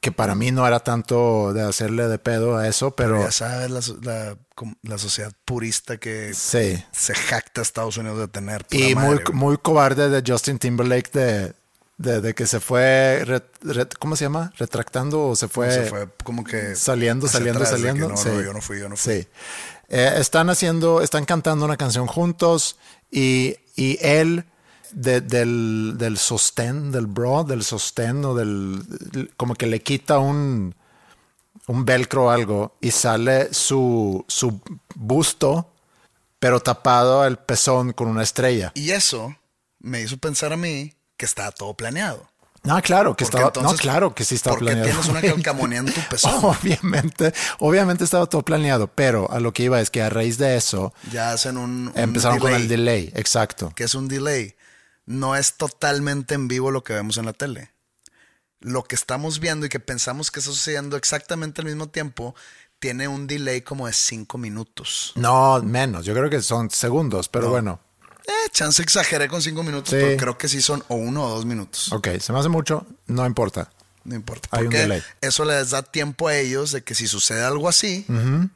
que para mí no era tanto de hacerle de pedo a eso, pero... ya sabes, la, la, sociedad purista que se jacta a Estados Unidos de tener. Y muy, muy cobarde de Justin Timberlake de, de, que se fue, ¿cómo se llama? Retractando o se fue... Se fue como que... Saliendo, saliendo, saliendo. No, no, yo no fui, yo no fui. Sí. Eh, están haciendo, están cantando una canción juntos y, y él del, del sostén, del bro, del sostén o del... como que le quita un, un velcro o algo y sale su, su busto, pero tapado el pezón con una estrella. Y eso me hizo pensar a mí que estaba todo planeado. No, claro, que estaba, no, claro que sí estaba planeado. Porque tienes una calcamonía en tu *laughs* pezón. obviamente, obviamente estaba todo planeado, pero a lo que iba es que a raíz de eso ya hacen un, empezaron con el delay, exacto. Que es un delay no es totalmente en vivo lo que vemos en la tele. Lo que estamos viendo y que pensamos que está sucediendo exactamente al mismo tiempo tiene un delay como de cinco minutos. No, menos. Yo creo que son segundos, pero bueno. Eh, chance exageré con cinco minutos, pero creo que sí son o uno o dos minutos. Ok, se me hace mucho, no importa. No importa. Hay un delay. Eso les da tiempo a ellos de que si sucede algo así,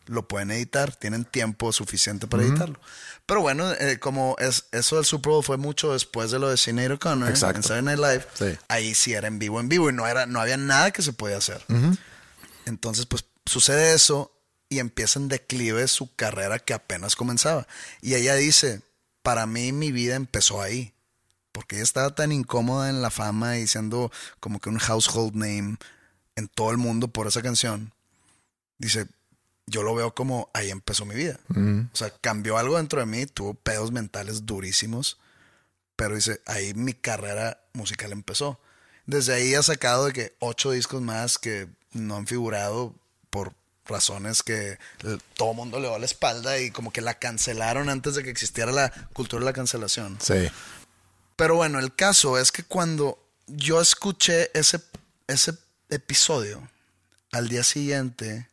lo pueden editar. Tienen tiempo suficiente para editarlo. Pero bueno, eh, como es, eso del Super Bowl fue mucho después de lo de Sinead O'Connor en Saturday Night Live, ahí sí era en vivo, en vivo y no, era, no había nada que se podía hacer. Entonces, pues sucede eso y empieza en declive su carrera que apenas comenzaba. Y ella dice, para mí mi vida empezó ahí. Porque ella estaba tan incómoda en la fama y siendo como que un household name en todo el mundo por esa canción. Dice, yo lo veo como ahí empezó mi vida. O sea, cambió algo dentro de mí, tuvo pedos mentales durísimos, pero dice, ahí mi carrera musical empezó. Desde ahí ha sacado de que ocho discos más que no han figurado por razones que todo el mundo le va la espalda y como que la cancelaron antes de que existiera la cultura de la cancelación. Sí. Pero bueno, el caso es que cuando yo escuché ese, ese episodio, al día siguiente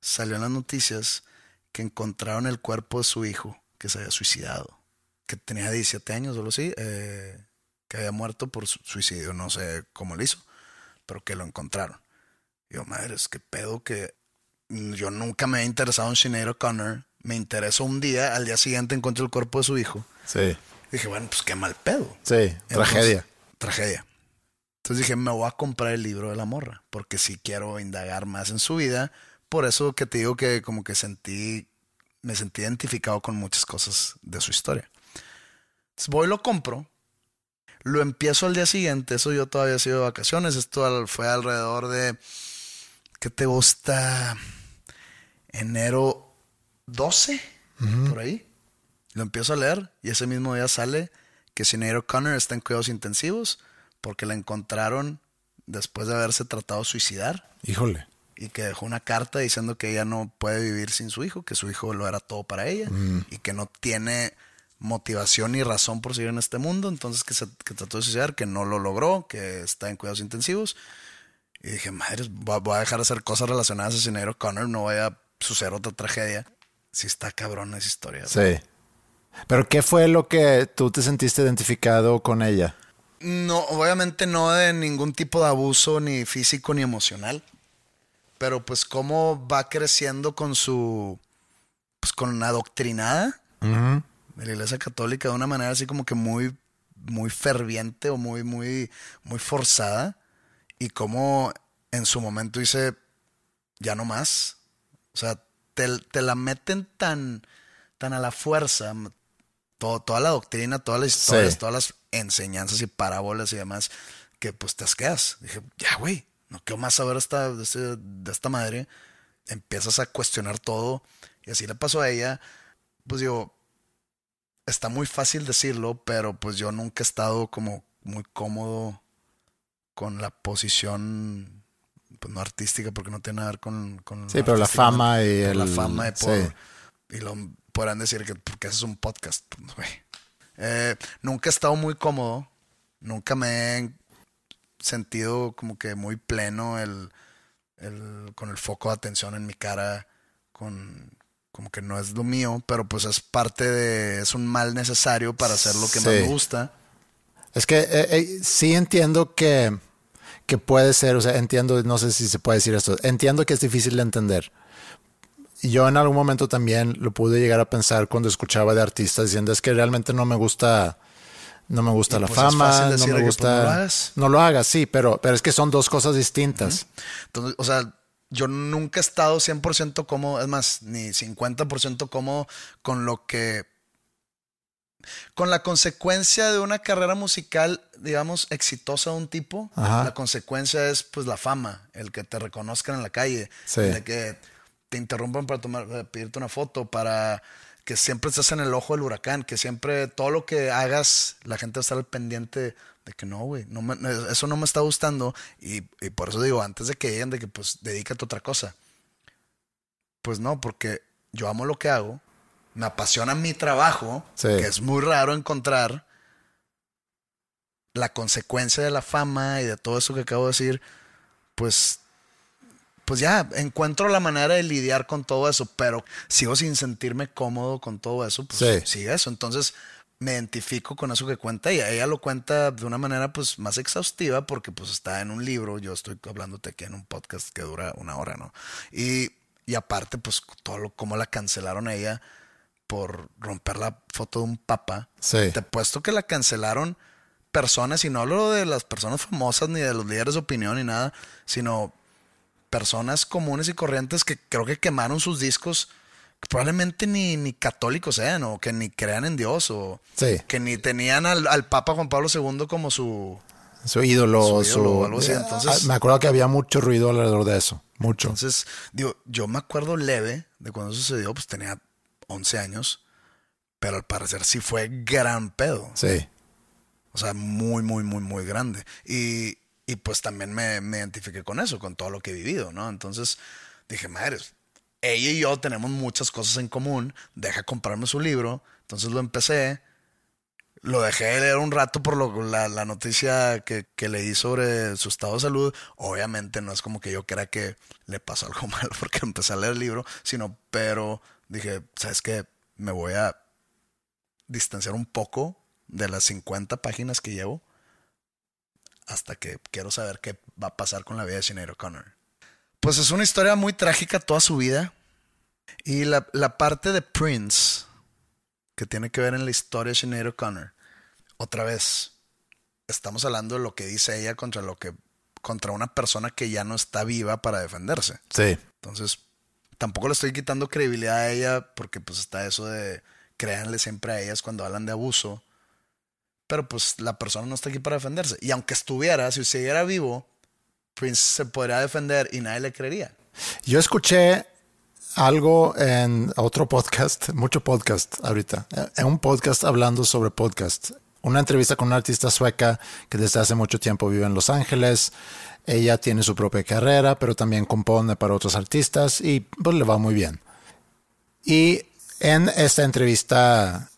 salió en las noticias que encontraron el cuerpo de su hijo que se había suicidado, que tenía 17 años o algo así, eh, que había muerto por suicidio, no sé cómo lo hizo, pero que lo encontraron. Y yo, madre, es que pedo que yo nunca me he interesado en Sinead O'Connor, me interesó un día, al día siguiente encontré el cuerpo de su hijo. Sí. dije, bueno, pues qué mal pedo. Sí, tragedia. Tragedia. Entonces dije, me voy a comprar el libro de la morra, porque si quiero indagar más en su vida, por eso que te digo que como que sentí, me sentí identificado con muchas cosas de su historia. Entonces voy, lo compro, lo empiezo al día siguiente, eso yo todavía he sido de vacaciones, esto fue alrededor de, ¿qué te gusta? Enero 12, por ahí. Lo empiezo a leer y ese mismo día sale que Sinead O'Connor está en cuidados intensivos porque la encontraron después de haberse tratado de suicidar. Híjole y que dejó una carta diciendo que ella no puede vivir sin su hijo, que su hijo lo era todo para ella mm. y que no tiene motivación ni razón por seguir en este mundo, entonces que, se, que trató de suicidar, que no lo logró, que está en cuidados intensivos. Y dije, madre, voy a dejar de hacer cosas relacionadas a Sinero Connor, no vaya a suceder otra tragedia. Si está cabrón esa historia. Sí. Pero ¿qué fue lo que tú te sentiste identificado con ella? No, obviamente no de ningún tipo de abuso, ni físico ni emocional pero pues cómo va creciendo con su, pues con una doctrinada de la Iglesia Católica de una manera así como que muy, muy ferviente o muy, muy, muy forzada y cómo en su momento dice, ya no más. O sea, te, la meten tan, tan a la fuerza, toda la doctrina, todas las historias, todas las enseñanzas y parábolas y demás, que pues te asqueas. Dije, ya, güey, no quiero más saber esta, de, este, de, esta madre. Empiezas a cuestionar todo. Y así le pasó a ella. Pues digo, está muy fácil decirlo, pero pues yo nunca he estado como muy cómodo con la posición, pues no artística, porque no tiene nada que ver con... con sí, pero la fama y el... La fama de por, Y lo podrán decir que porque es un podcast. Pues, eh, nunca he estado muy cómodo. Nunca me he sentido como que muy pleno el, el, con el foco de atención en mi cara, con como que no es lo mío, pero pues es parte de, es un mal necesario para hacer lo que más me gusta. Es que eh, eh, sí entiendo que, que puede ser, o sea, entiendo, no sé si se puede decir esto, entiendo que es difícil de entender. Yo en algún momento también lo pude llegar a pensar cuando escuchaba de artistas diciendo es que realmente no me gusta no me gusta la pues fama, no me pues, gusta. no, lo hagas. no lo hagas, sí, pero, pero es que son dos cosas distintas. Entonces, o sea, yo nunca he estado 100% cómodo, es más, ni 50% cómodo con lo que. Con la consecuencia de una carrera musical, digamos, exitosa de un tipo, la consecuencia es pues la fama, el que te reconozcan en la calle, de que te interrumpan para tomar, pedirte una foto, para que siempre estás en el ojo del huracán, que siempre todo lo que hagas, la gente va a estar al pendiente de que no, güey, no eso no me está gustando. Y, por eso digo, antes de que lleguen, de que pues dedícate a otra cosa. Pues no, porque yo amo lo que hago, me apasiona mi trabajo, que es muy raro encontrar la consecuencia de la fama y de todo eso que acabo de decir, pues pues ya encuentro la manera de lidiar con todo eso, pero sigo sin sentirme cómodo con todo eso, pues sí. sigue eso. Entonces me identifico con eso que cuenta y ella lo cuenta de una manera pues más exhaustiva porque pues está en un libro, yo estoy hablándote aquí en un podcast que dura una hora, ¿no? Y, y aparte pues todo lo, cómo la cancelaron a ella por romper la foto de un papa. Sí. Te puesto que la cancelaron personas, y no hablo de las personas famosas ni de los líderes de opinión ni nada, sino personas comunes y corrientes que creo que quemaron sus discos que probablemente ni, ni católicos sean o que ni crean en Dios o que ni tenían al, Papa Juan Pablo II como su, su ídolo, su, algo así. Entonces, me acuerdo que había mucho ruido alrededor de eso, mucho. Entonces, digo, yo me acuerdo leve de cuando sucedió, pues tenía 11 años, pero al parecer sí fue gran pedo. Sí. O sea, muy, muy, muy, muy grande. Y, y pues también me, identifiqué con eso, con todo lo que he vivido, ¿no? Entonces dije, madre, ella y yo tenemos muchas cosas en común, deja comprarme su libro. Entonces lo empecé, lo dejé de leer un rato por lo, la, la, noticia que, que, leí sobre su estado de salud. Obviamente no es como que yo crea que le pasó *laughs* algo mal porque empecé a leer el libro, sino, pero dije, ¿sabes qué? Me voy a distanciar un poco de las 50 páginas que llevo hasta que quiero saber qué va a pasar con la vida de Sinead O'Connor. Pues es una historia muy trágica toda su vida. Y la, parte de Prince, que tiene que ver en la historia de Sinead O'Connor, otra vez, estamos hablando de lo que dice ella contra lo que contra una persona que ya no está viva para defenderse. Sí. Entonces, tampoco le estoy quitando credibilidad a ella porque pues está eso de créanle siempre a ellas cuando hablan de abuso pero pues la persona no está aquí para defenderse. Y aunque estuviera, si siguiera vivo, Prince se podría defender y nadie le creería. Yo escuché algo en otro podcast, mucho podcast ahorita, en un podcast hablando sobre podcast. Una entrevista con una artista sueca que desde hace mucho tiempo vive en Los Ángeles. Ella tiene su propia carrera, pero también compone para otros artistas y pues le va muy bien. Y en esta entrevista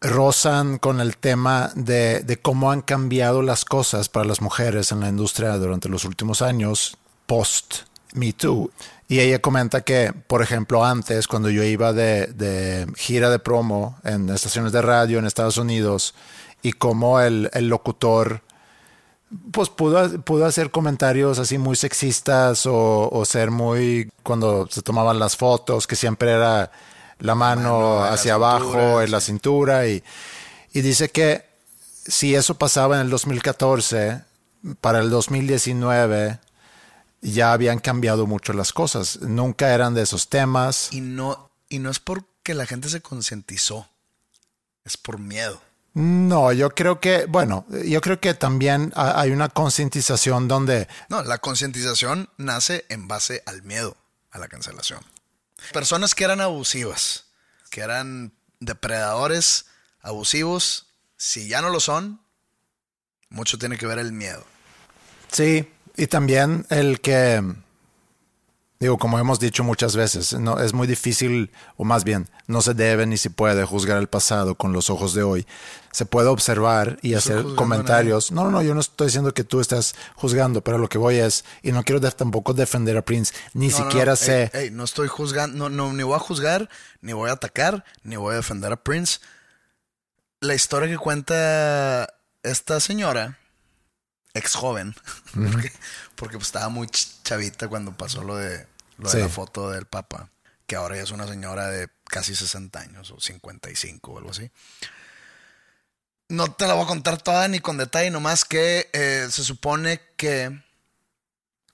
rozan con el tema de, cómo han cambiado las cosas para las mujeres en la industria durante los últimos años, post Me Too. Y ella comenta que, por ejemplo, antes, cuando yo iba de, gira de promo en estaciones de radio en Estados Unidos, y cómo el, locutor pues pudo, pudo, hacer comentarios así muy sexistas o, o, ser muy cuando se tomaban las fotos, que siempre era la mano hacia abajo en la cintura y, dice que si eso pasaba en el 2014, para el 2019 ya habían cambiado mucho las cosas. Nunca eran de esos temas. Y no, y no es porque la gente se concientizó, es por miedo. No, yo creo que, bueno, yo creo que también hay una concientización donde... No, la concientización nace en base al miedo a la cancelación. Personas que eran abusivas, que eran depredadores abusivos, si ya no lo son, mucho tiene que ver el miedo. Sí, y también el que Digo, como hemos dicho muchas veces, no, es muy difícil, o más bien, no se debe ni se puede juzgar el pasado con los ojos de hoy. Se puede observar y hacer comentarios. No, no, no, yo no estoy diciendo que tú estás juzgando, pero lo que voy es, y no quiero tampoco defender a Prince, ni siquiera sé. no estoy juzgando, no, no, ni voy a juzgar, ni voy a atacar, ni voy a defender a Prince. La historia que cuenta esta señora, ex joven, *laughs* porque, pues, estaba muy chavita cuando pasó lo de, lo de la foto del Papa, que ahora ya es una señora de casi 60 años o 55 o algo así. No te la voy a contar toda ni con detalle, nomás que eh, se supone que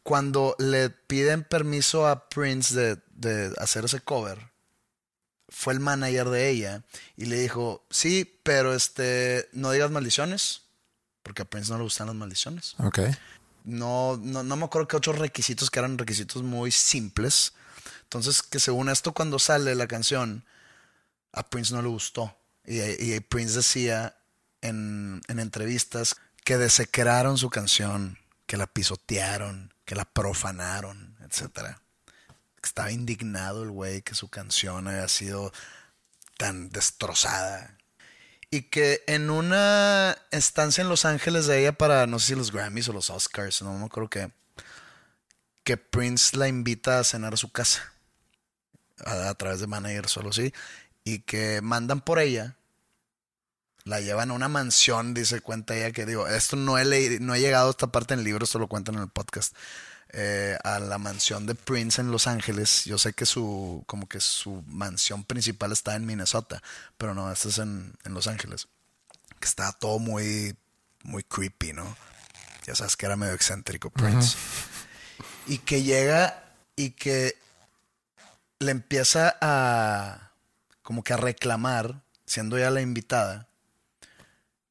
cuando le piden permiso a Prince de, de hacer ese cover, fue el manager de ella y le dijo, sí, pero este, no digas maldiciones, porque a Prince no le gustan las maldiciones. Ok. No, no, no me acuerdo qué otros requisitos que eran requisitos muy simples. Entonces, que según esto, cuando sale la canción, a Prince no le gustó. Y, Prince decía en, en entrevistas que desecraron su canción, que la pisotearon, que la profanaron, etc. Estaba indignado el güey que su canción haya sido tan destrozada y que en una estancia en Los Ángeles de ella para, no sé si los Grammys o los Oscars, no me acuerdo que, que Prince la invita a cenar a su casa a, través de manager solo sí, y que mandan por ella, la llevan a una mansión, dice, cuenta ella que digo, esto no he, no he llegado a esta parte en el libro, esto lo cuentan en el podcast. Eh, a la mansión de Prince en Los Ángeles. Yo sé que su, como que su mansión principal está en Minnesota, pero no, esta es en, Los Ángeles. Que está todo muy, muy creepy, ¿no? Ya sabes que era medio excéntrico Prince. Y que llega y que le empieza a, como que a reclamar, siendo ya la invitada,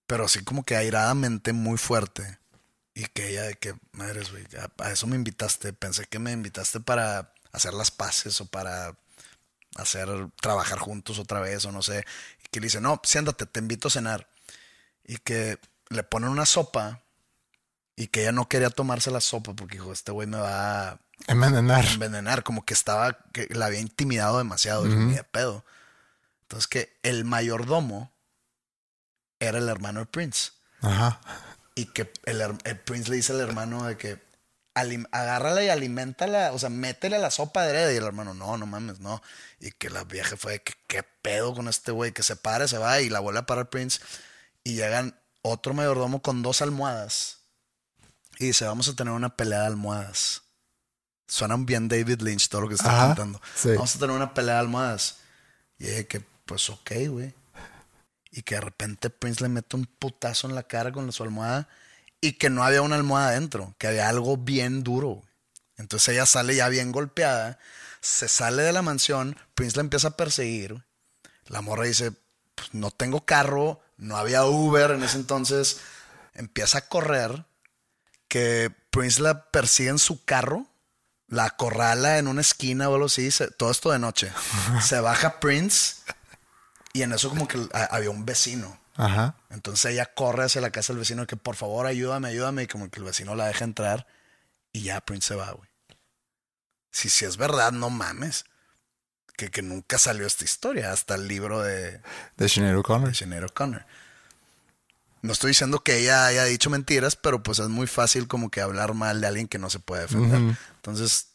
pero así como que airadamente muy fuerte y que ella de que, madres, güey, a, eso me invitaste. Pensé que me invitaste para hacer las paces o para hacer, trabajar juntos otra vez o no sé. Y que le dice, no, siéntate, te invito a cenar. Y que le ponen una sopa y que ella no quería tomarse la sopa porque dijo, este güey me va a envenenar. Envenenar, como que estaba, que la había intimidado demasiado, ni de pedo. Entonces que el mayordomo era el hermano de Prince. Ajá y que el, Prince le dice al hermano de que agárrala y alimentala, o sea, métele la sopa de heredad. Y el hermano, no, no mames, no. Y que la vieja fue de que, ¿qué pedo con este güey? Que se para, se va y la vuelve a parar Prince. Y llegan otro mayordomo con dos almohadas. Y dice, vamos a tener una pelea de almohadas. Suenan bien David Lynch todo lo que está contando. Vamos a tener una pelea de almohadas. Y dije que, pues ok, güey y que de repente Prince le mete un putazo en la cara con su almohada y que no había una almohada adentro, que había algo bien duro. Entonces ella sale ya bien golpeada, se sale de la mansión, Prince la empieza a perseguir. La morra dice, pues, no tengo carro, no había Uber en ese entonces. Empieza a correr, que Prince la persigue en su carro, la acorrala en una esquina o algo así, todo esto de noche. *laughs* Se baja Prince y en eso como que había un vecino. Ajá. Entonces ella corre hacia la casa del vecino que por favor ayúdame, ayúdame. Y como que el vecino la deja entrar. Y ya Prince se va, güey. Si, si es verdad, no mames. Que, que nunca salió esta historia. Hasta el libro de... De Sinead O'Connor. De O'Connor. No estoy diciendo que ella haya dicho mentiras, pero pues es muy fácil como que hablar mal de alguien que no se puede defender. Entonces,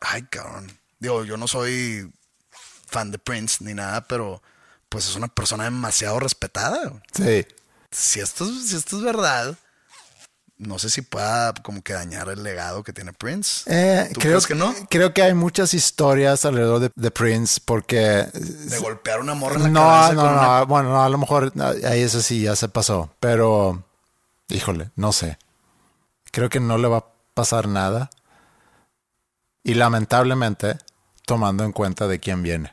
ay, cabrón. Digo, yo no soy fan de Prince ni nada, pero pues es una persona demasiado respetada. Sí. Si esto, si esto es verdad, no sé si pueda como que dañar el legado que tiene Prince. Eh, creo, que no? Creo que hay muchas historias alrededor de, Prince porque... De golpear una morra en la no, cabeza. No, no, no. Bueno, a lo mejor ahí eso sí ya se pasó. Pero, híjole, no sé. Creo que no le va a pasar nada. Y lamentablemente, tomando en cuenta de quién viene.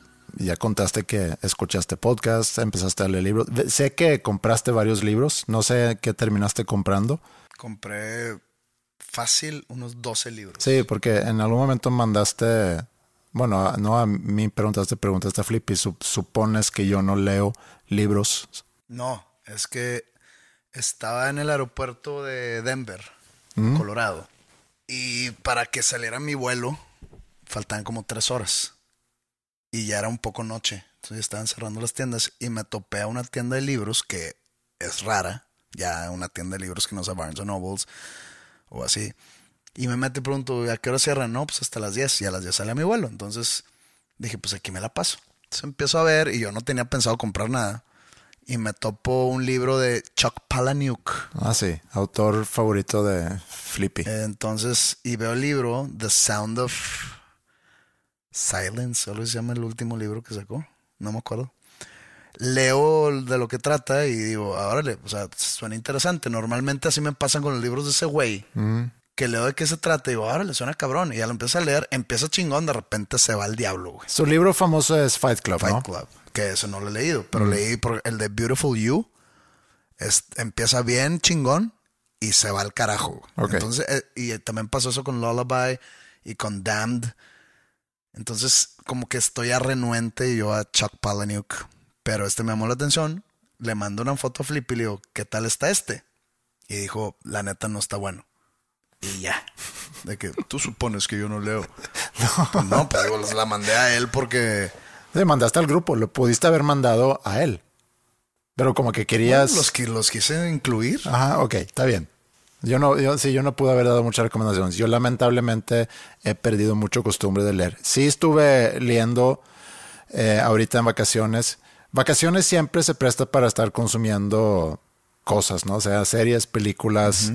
ya contaste que escuchaste podcast, empezaste a leer libros. Sé que compraste varios libros, no sé qué terminaste comprando. Compré fácil unos 12 libros. Sí, porque en algún momento mandaste, bueno, no a mí preguntaste, preguntaste a Flippy, supones que yo no leo libros. No, es que estaba en el aeropuerto de Denver, Colorado, y para que saliera mi vuelo faltaban como tres horas y ya era un poco noche. Entonces estaban cerrando las tiendas y me topé a una tienda de libros que es rara, ya una tienda de libros que no sea Barnes Nobles o así. Y me metí pronto, ¿a qué hora cierran? No, pues hasta las 10 y a las 10 sale mi vuelo. Entonces dije, pues aquí me la paso. Entonces empiezo a ver y yo no tenía pensado comprar nada. Y me topo un libro de Chuck Palahniuk. Ah, sí, autor favorito de Flippy. Entonces, y veo el libro The Sound of Silence, solo se llama el último libro que sacó, no me acuerdo. Leo de lo que trata y digo, órale, o sea, suena interesante. Normalmente así me pasan con los libros de ese güey. Mm. Que leo de qué se trata y digo, órale, suena cabrón. Y ya lo empiezo a leer, empieza chingón, de repente se va al diablo, güey. Su libro famoso es Fight Club, Fight Club, que eso no lo he leído, pero leí por el de Beautiful You. Es, empieza bien chingón y se va al carajo. Entonces, eh, y también pasó eso con Lullaby y con Damned entonces, como que estoy a renuente yo a Chuck Palahniuk. Pero este me llamó la atención. Le mando una foto a Flip y le digo, ¿qué tal está este? Y dijo, la neta no está bueno. Y ya. De que tú supones que yo no leo. *laughs* No, pues no, pues digo, la mandé a él porque. Le mandaste al grupo, lo pudiste haber mandado a él. Pero como que querías. los, que, los quise incluir. Ajá, ok, está bien. Yo no, yo, sí, yo no pude haber dado muchas recomendaciones. Yo lamentablemente he perdido mucho costumbre de leer. Sí estuve leyendo eh, ahorita en vacaciones. Vacaciones siempre se presta para estar consumiendo cosas, ¿no? O sea, series, películas.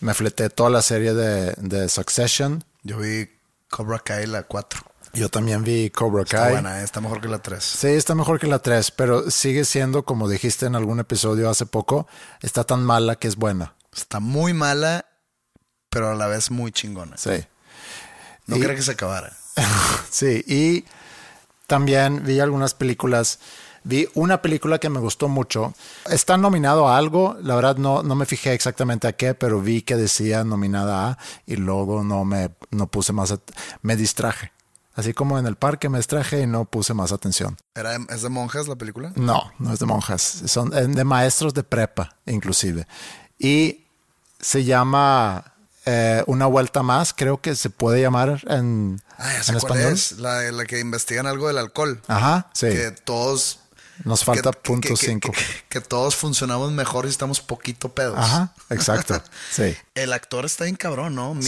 Me fleté toda la serie de, de, Succession. Yo vi Cobra Kai la 4. Yo también vi Cobra Kai. Está buena, ¿eh? está mejor que la 3. Sí, está mejor que la 3, pero sigue siendo, como dijiste en algún episodio hace poco, está tan mala que es buena. Está muy mala, pero a la vez muy chingona. Sí. No quería que se acabara. *laughs* sí, y también vi algunas películas. Vi una película que me gustó mucho. Está nominado a algo. La verdad no, no me fijé exactamente a qué, pero vi que decía nominada a y luego no me no puse más. Me distraje. Así como en el parque me distraje y no puse más atención. ¿Era, ¿Es de monjas la película? No, no es de monjas. Son de maestros de prepa, inclusive. Y se llama eh, Una Vuelta Más, creo que se puede llamar en, ah, en español. Es? La, la, que investigan algo del alcohol. Ajá, sí. Que todos... Nos falta punto cinco. Que, todos funcionamos mejor y estamos poquito pedos. Ajá, exacto. *laughs* sí. El actor está bien cabrón, ¿no? Mix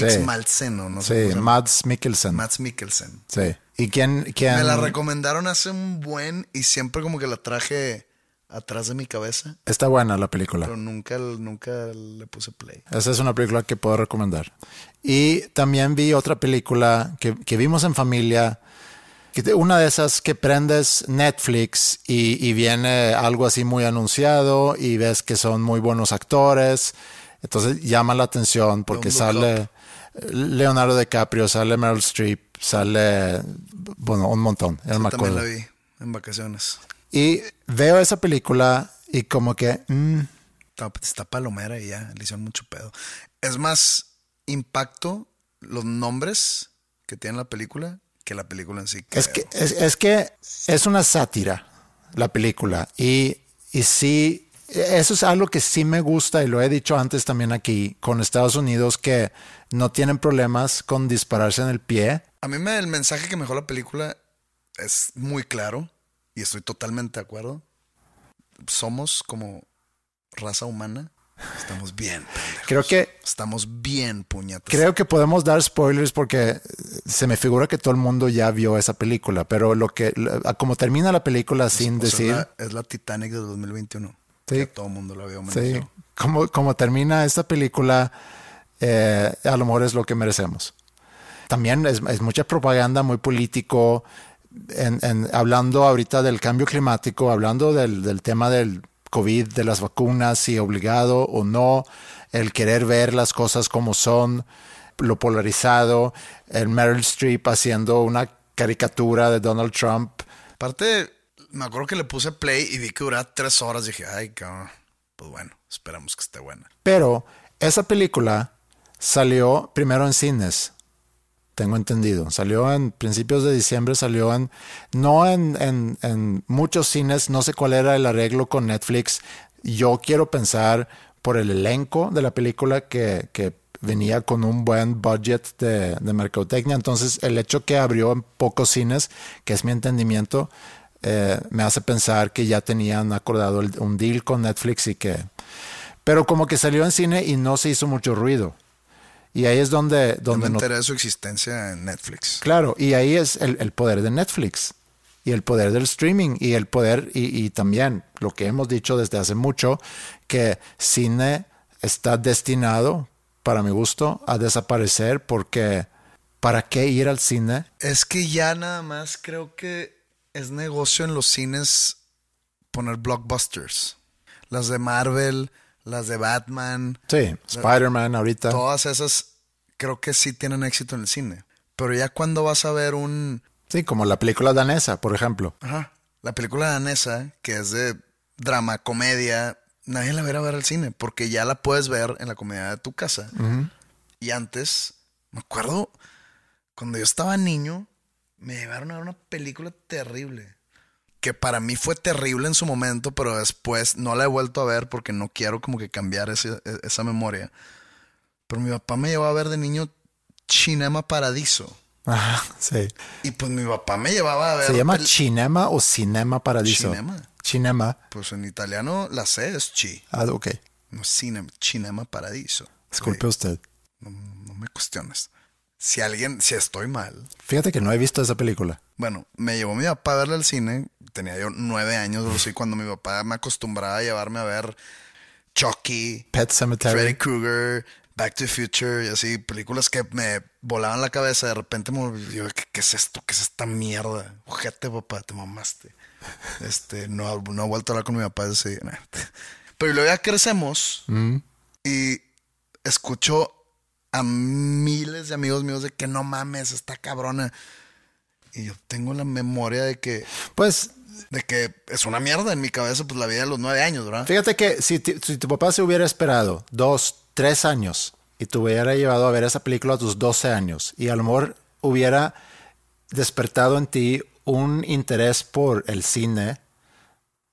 sí. ¿no? sí, Mads Mikkelsen. Mads Mikkelsen. Sí. ¿Y quién, quién? Me la recomendaron hace un buen y siempre como que la traje atrás de mi cabeza. Está buena la película. Pero nunca, nunca le puse play. Esa es una película que puedo recomendar. Y también vi otra película que, que vimos en familia. Una de esas que prendes Netflix y, y, viene algo así muy anunciado y ves que son muy buenos actores. Entonces llama la atención porque sale Leonardo DiCaprio, sale Meryl Streep, sale, bueno, un montón. Yo también la vi en vacaciones. Y veo esa película y como que... Mm. Está, palomera y ya, le hicieron mucho pedo. Es más impacto los nombres que tiene la película que la película en sí. Es que es, que es una sátira la película y, y sí, eso es algo que sí me gusta y lo he dicho antes también aquí con Estados Unidos que no tienen problemas con dispararse en el pie. A mí me, el mensaje que mejor la película es muy claro y estoy totalmente de acuerdo. Somos como raza humana Estamos bien, pendejos. Creo que Estamos bien, puñetas. Creo que podemos dar spoilers porque se me figura que todo el mundo ya vio esa película, pero lo que como termina la película sin O sea, decir, es, la, es la Titanic de 2021. Sí. Que todo el mundo la vio. menos sí, yo. como, como termina esta película, eh, a lo mejor es lo que merecemos. También es, es mucha propaganda, muy político, en, en- hablando ahorita del cambio climático, hablando del, del tema del COVID, de las vacunas, si obligado o no, el querer ver las cosas como son, lo polarizado, el Meryl Streep haciendo una caricatura de Donald Trump. Aparte, me acuerdo que le puse play y vi que duraba tres horas. Dije, ay, cabrón. Pues bueno, esperamos que esté buena. Pero esa película salió primero en cines, tengo entendido. Salió en principios de diciembre, salió en, no en, en, en muchos cines, no sé cuál era el arreglo con Netflix. Yo quiero pensar por el elenco de la película que, que venía con un buen budget de, de mercadotecnia. Entonces, el hecho que abrió en pocos cines, que es mi entendimiento, eh, me hace pensar que ya tenían acordado un deal con Netflix y que... Pero como que salió en cine y no se hizo mucho ruido. Y ahí es donde... Yo me donde no- enteré de su existencia en Netflix. Claro, y ahí es el, el poder de Netflix y el poder del streaming y el poder y, y también lo que hemos dicho desde hace mucho, que cine está destinado, para mi gusto, a desaparecer porque ¿para qué ir al cine? Es que ya nada más creo que es negocio en los cines poner blockbusters. Las de Marvel, las de Batman, Sí, Spider-Man ahorita. todas esas creo que sí tienen éxito en el cine. Pero ya cuando vas a ver un... Sí, como la película danesa, por ejemplo. Ajá, la película danesa, que es de drama, comedia, nadie la a ver al cine porque ya la puedes ver en la comedia de tu casa. Y antes, me acuerdo, cuando yo estaba niño, me llevaron a ver una película terrible. Que para mí fue terrible en su momento, pero después no la he vuelto a ver porque no quiero como que cambiar ese- e- esa memoria. Pero mi papá me llevó a ver de niño Cinema Paradiso. Ajá, sí. Y pues mi papá me llevaba a ver... ¿Se llama Cinema o Cinema Paradiso? Cinema. Cinema. Pues en italiano la C es chi. Ah, ok. No cinema, cinema paradiso. Disculpe usted. No, no me cuestiones. Si alguien, si estoy mal. Fíjate que no he visto esa película. Bueno, me llevó mi papá a verla al cine. Tenía yo nueve años o así cuando mi papá me acostumbraba a llevarme a ver Chucky, Pet Cemetery. Freddy Krueger, Back to the Future y así, películas que me volaban la cabeza. De repente me yo, ¿qué, qué es esto? ¿Qué es esta mierda? Ojete, papá, te mamaste. Este, no, no he vuelto a hablar con mi papá día. Pero luego ya crecemos y escucho a miles de amigos míos de que no mames, está cabrona. Y yo tengo la memoria de que, Pues de que es una mierda en mi cabeza, pues la vida de los nueve años, ¿verdad? Fíjate que si, si tu papá se hubiera esperado dos, tres años y te hubiera llevado a ver esa película a tus 12 años y a lo mejor hubiera despertado en ti un interés por el cine,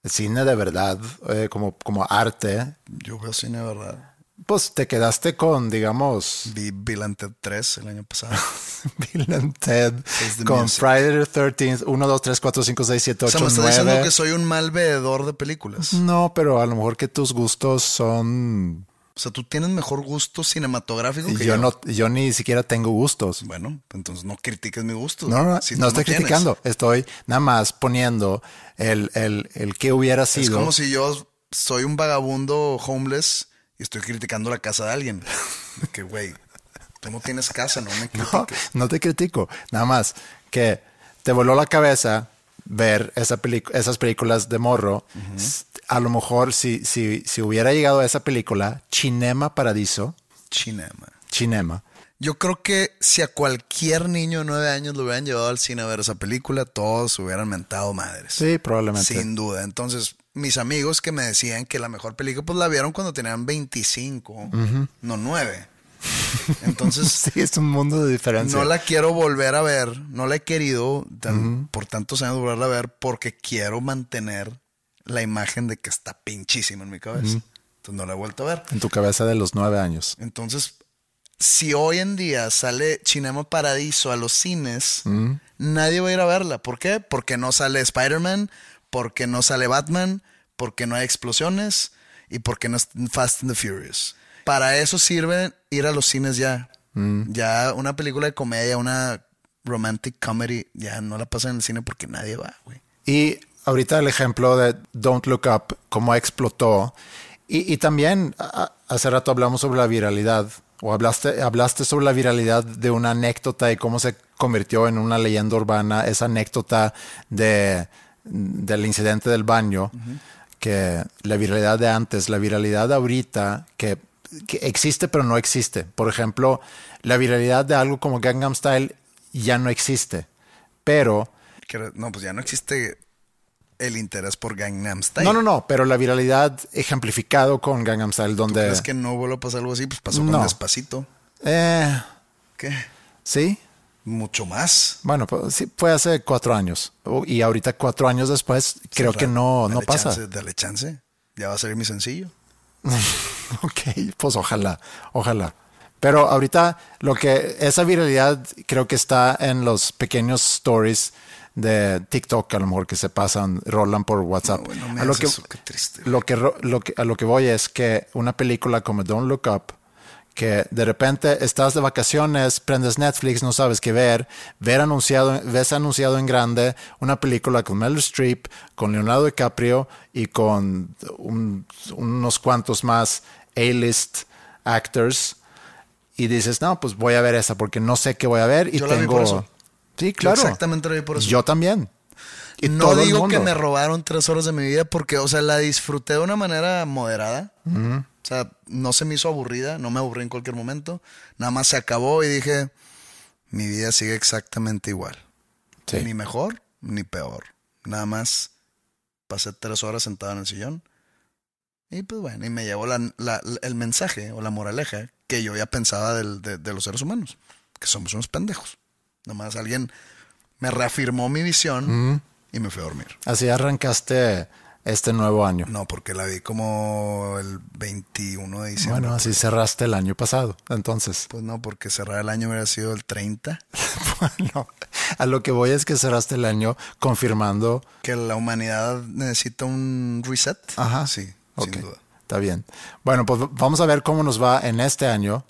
el cine de verdad, eh, como, como arte, Yo veo cine, ¿verdad? Pues te quedaste con, digamos, Vi Bill and Ted 3 el año pasado. *laughs* Bill and Ted, con music. Friday the 13th, 1, 2, 3, 4, 5, 6, 7, o 8, sea, me está diciendo 9. que soy un mal veedor de películas. No, pero a lo mejor que tus gustos son O sea, tú tienes mejor gusto cinematográfico que yo. yo no, yo ni siquiera tengo gustos. Bueno, entonces no critiques mi gusto. No, no, Si no tú estoy tienes. criticando. Estoy nada más poniendo el, el, el que hubiera Es sido. como si yo soy un vagabundo homeless y estoy criticando la casa de alguien. *laughs* Que, güey, tú no tienes casa, no me critiques. No, no te critico. Nada más que te voló la cabeza ver esa esas películas de morro. A lo mejor si, si, si hubiera llegado a esa película, Cinema Paradiso, Cinema. Cinema, Yo creo que si a cualquier niño de nueve años lo hubieran llevado al cine a ver esa película, todos hubieran mentado madres. Sí, probablemente. Sin duda. Entonces, mis amigos que me decían que la mejor película, pues la vieron cuando tenían 25, no 9. Entonces, *laughs* sí, es un mundo de diferencia. no la quiero volver a ver, no la he querido tan- por tantos años volverla a ver porque quiero mantener la imagen de que está pinchísima en mi cabeza. Entonces no la he vuelto a ver. En tu cabeza de los nueve años. Entonces, si hoy en día sale Cinema Paradiso a los cines, nadie va a ir a verla. ¿Por qué? Porque no sale Spider-Man, porque no sale Batman, porque no hay explosiones ¿Y por qué no es Fast and the Furious? Para eso sirve ir a los cines ya. Ya una película de comedia, una romantic comedy, ya no la pasan en el cine porque nadie va, güey. Y ahorita el ejemplo de Don't Look Up, cómo explotó. Y, y también a- hace rato hablamos sobre la viralidad, o hablaste, hablaste sobre la viralidad de una anécdota y cómo se convirtió en una leyenda urbana, esa anécdota de, del incidente del baño, que la viralidad de antes, la viralidad de ahorita, que, que existe pero no existe. Por ejemplo, la viralidad de algo como Gangnam Style ya no existe, pero... No, pues ya no existe el interés por Gangnam Style. No, no, no, pero la viralidad ejemplificado con Gangnam Style, donde... ¿Crees que no vuelva a pasar algo así? Pues pasó No. con Despacito. Eh, ¿Qué? sí, Mucho más. bueno, pues, sí, fue hace cuatro años. Y ahorita cuatro años después, creo que no, no pasa. Chance, dale chance. Ya va a ser mi sencillo. *laughs* Ok, pues ojalá, ojalá. Pero ahorita lo que esa viralidad creo que está en los pequeños stories de TikTok, a lo mejor que se pasan, rolan por WhatsApp. No, a lo que, eso, qué triste, lo que, lo que- a lo que voy es que una película como Don't Look Up, que de repente estás de vacaciones, prendes Netflix, no sabes qué ver, ver anunciado, ves anunciado en grande una película con Meryl Streep, con Leonardo DiCaprio y con un- unos cuantos más A-list actors y dices, no, pues voy a ver esa porque no sé qué voy a ver y Yo la vi tengo... por eso. Sí, claro. exactamente la vi por eso. Yo también. Y no digo que me robaron tres horas de mi vida porque, o sea, la disfruté de una manera moderada. O sea, no se me hizo aburrida, no me aburrí en cualquier momento. Nada más se acabó y dije, mi vida sigue exactamente igual. Sí. Ni mejor ni peor. Nada más pasé tres horas sentado en el sillón. Y pues bueno, y me llevó la- la- el mensaje o la moraleja que yo ya pensaba del- de, de los seres humanos, que somos unos pendejos. Nada más alguien me reafirmó mi visión y me fui a dormir. Así arrancaste este nuevo año. No, porque la vi como el 21 de diciembre. Bueno, así cerraste el año pasado. Entonces, Pues no, porque cerrar el año hubiera sido el 30. *laughs* bueno, a lo que voy es que cerraste el año confirmando. Que la humanidad necesita un reset. Ajá. Sí, Ok, sin duda. Está bien. Bueno, pues vamos a ver cómo nos va en este año.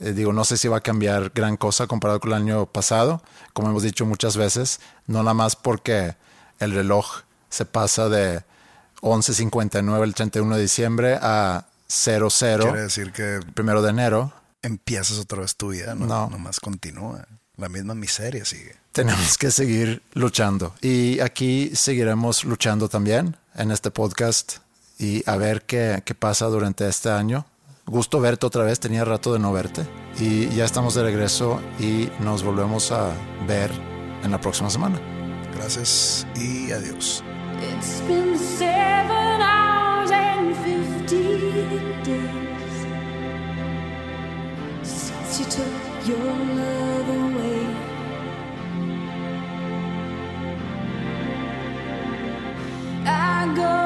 Eh, digo, no sé si va a cambiar gran cosa comparado con el año pasado, como hemos dicho muchas veces, no nada más porque el reloj se pasa de 11.59 el 31 de diciembre a 00 Quiere decir que el primero de enero. empiezas otra vez tu vida, ¿no? No. Nomás continúa. La misma miseria sigue. Tenemos que seguir luchando. Y aquí seguiremos luchando también en este podcast y a ver qué, qué pasa durante este año. Gusto verte otra vez, tenía rato de no verte. Y ya estamos de regreso y nos volvemos a ver en la próxima semana. Gracias y adiós. It's been seven hours and fifteen days since you took your love away. I go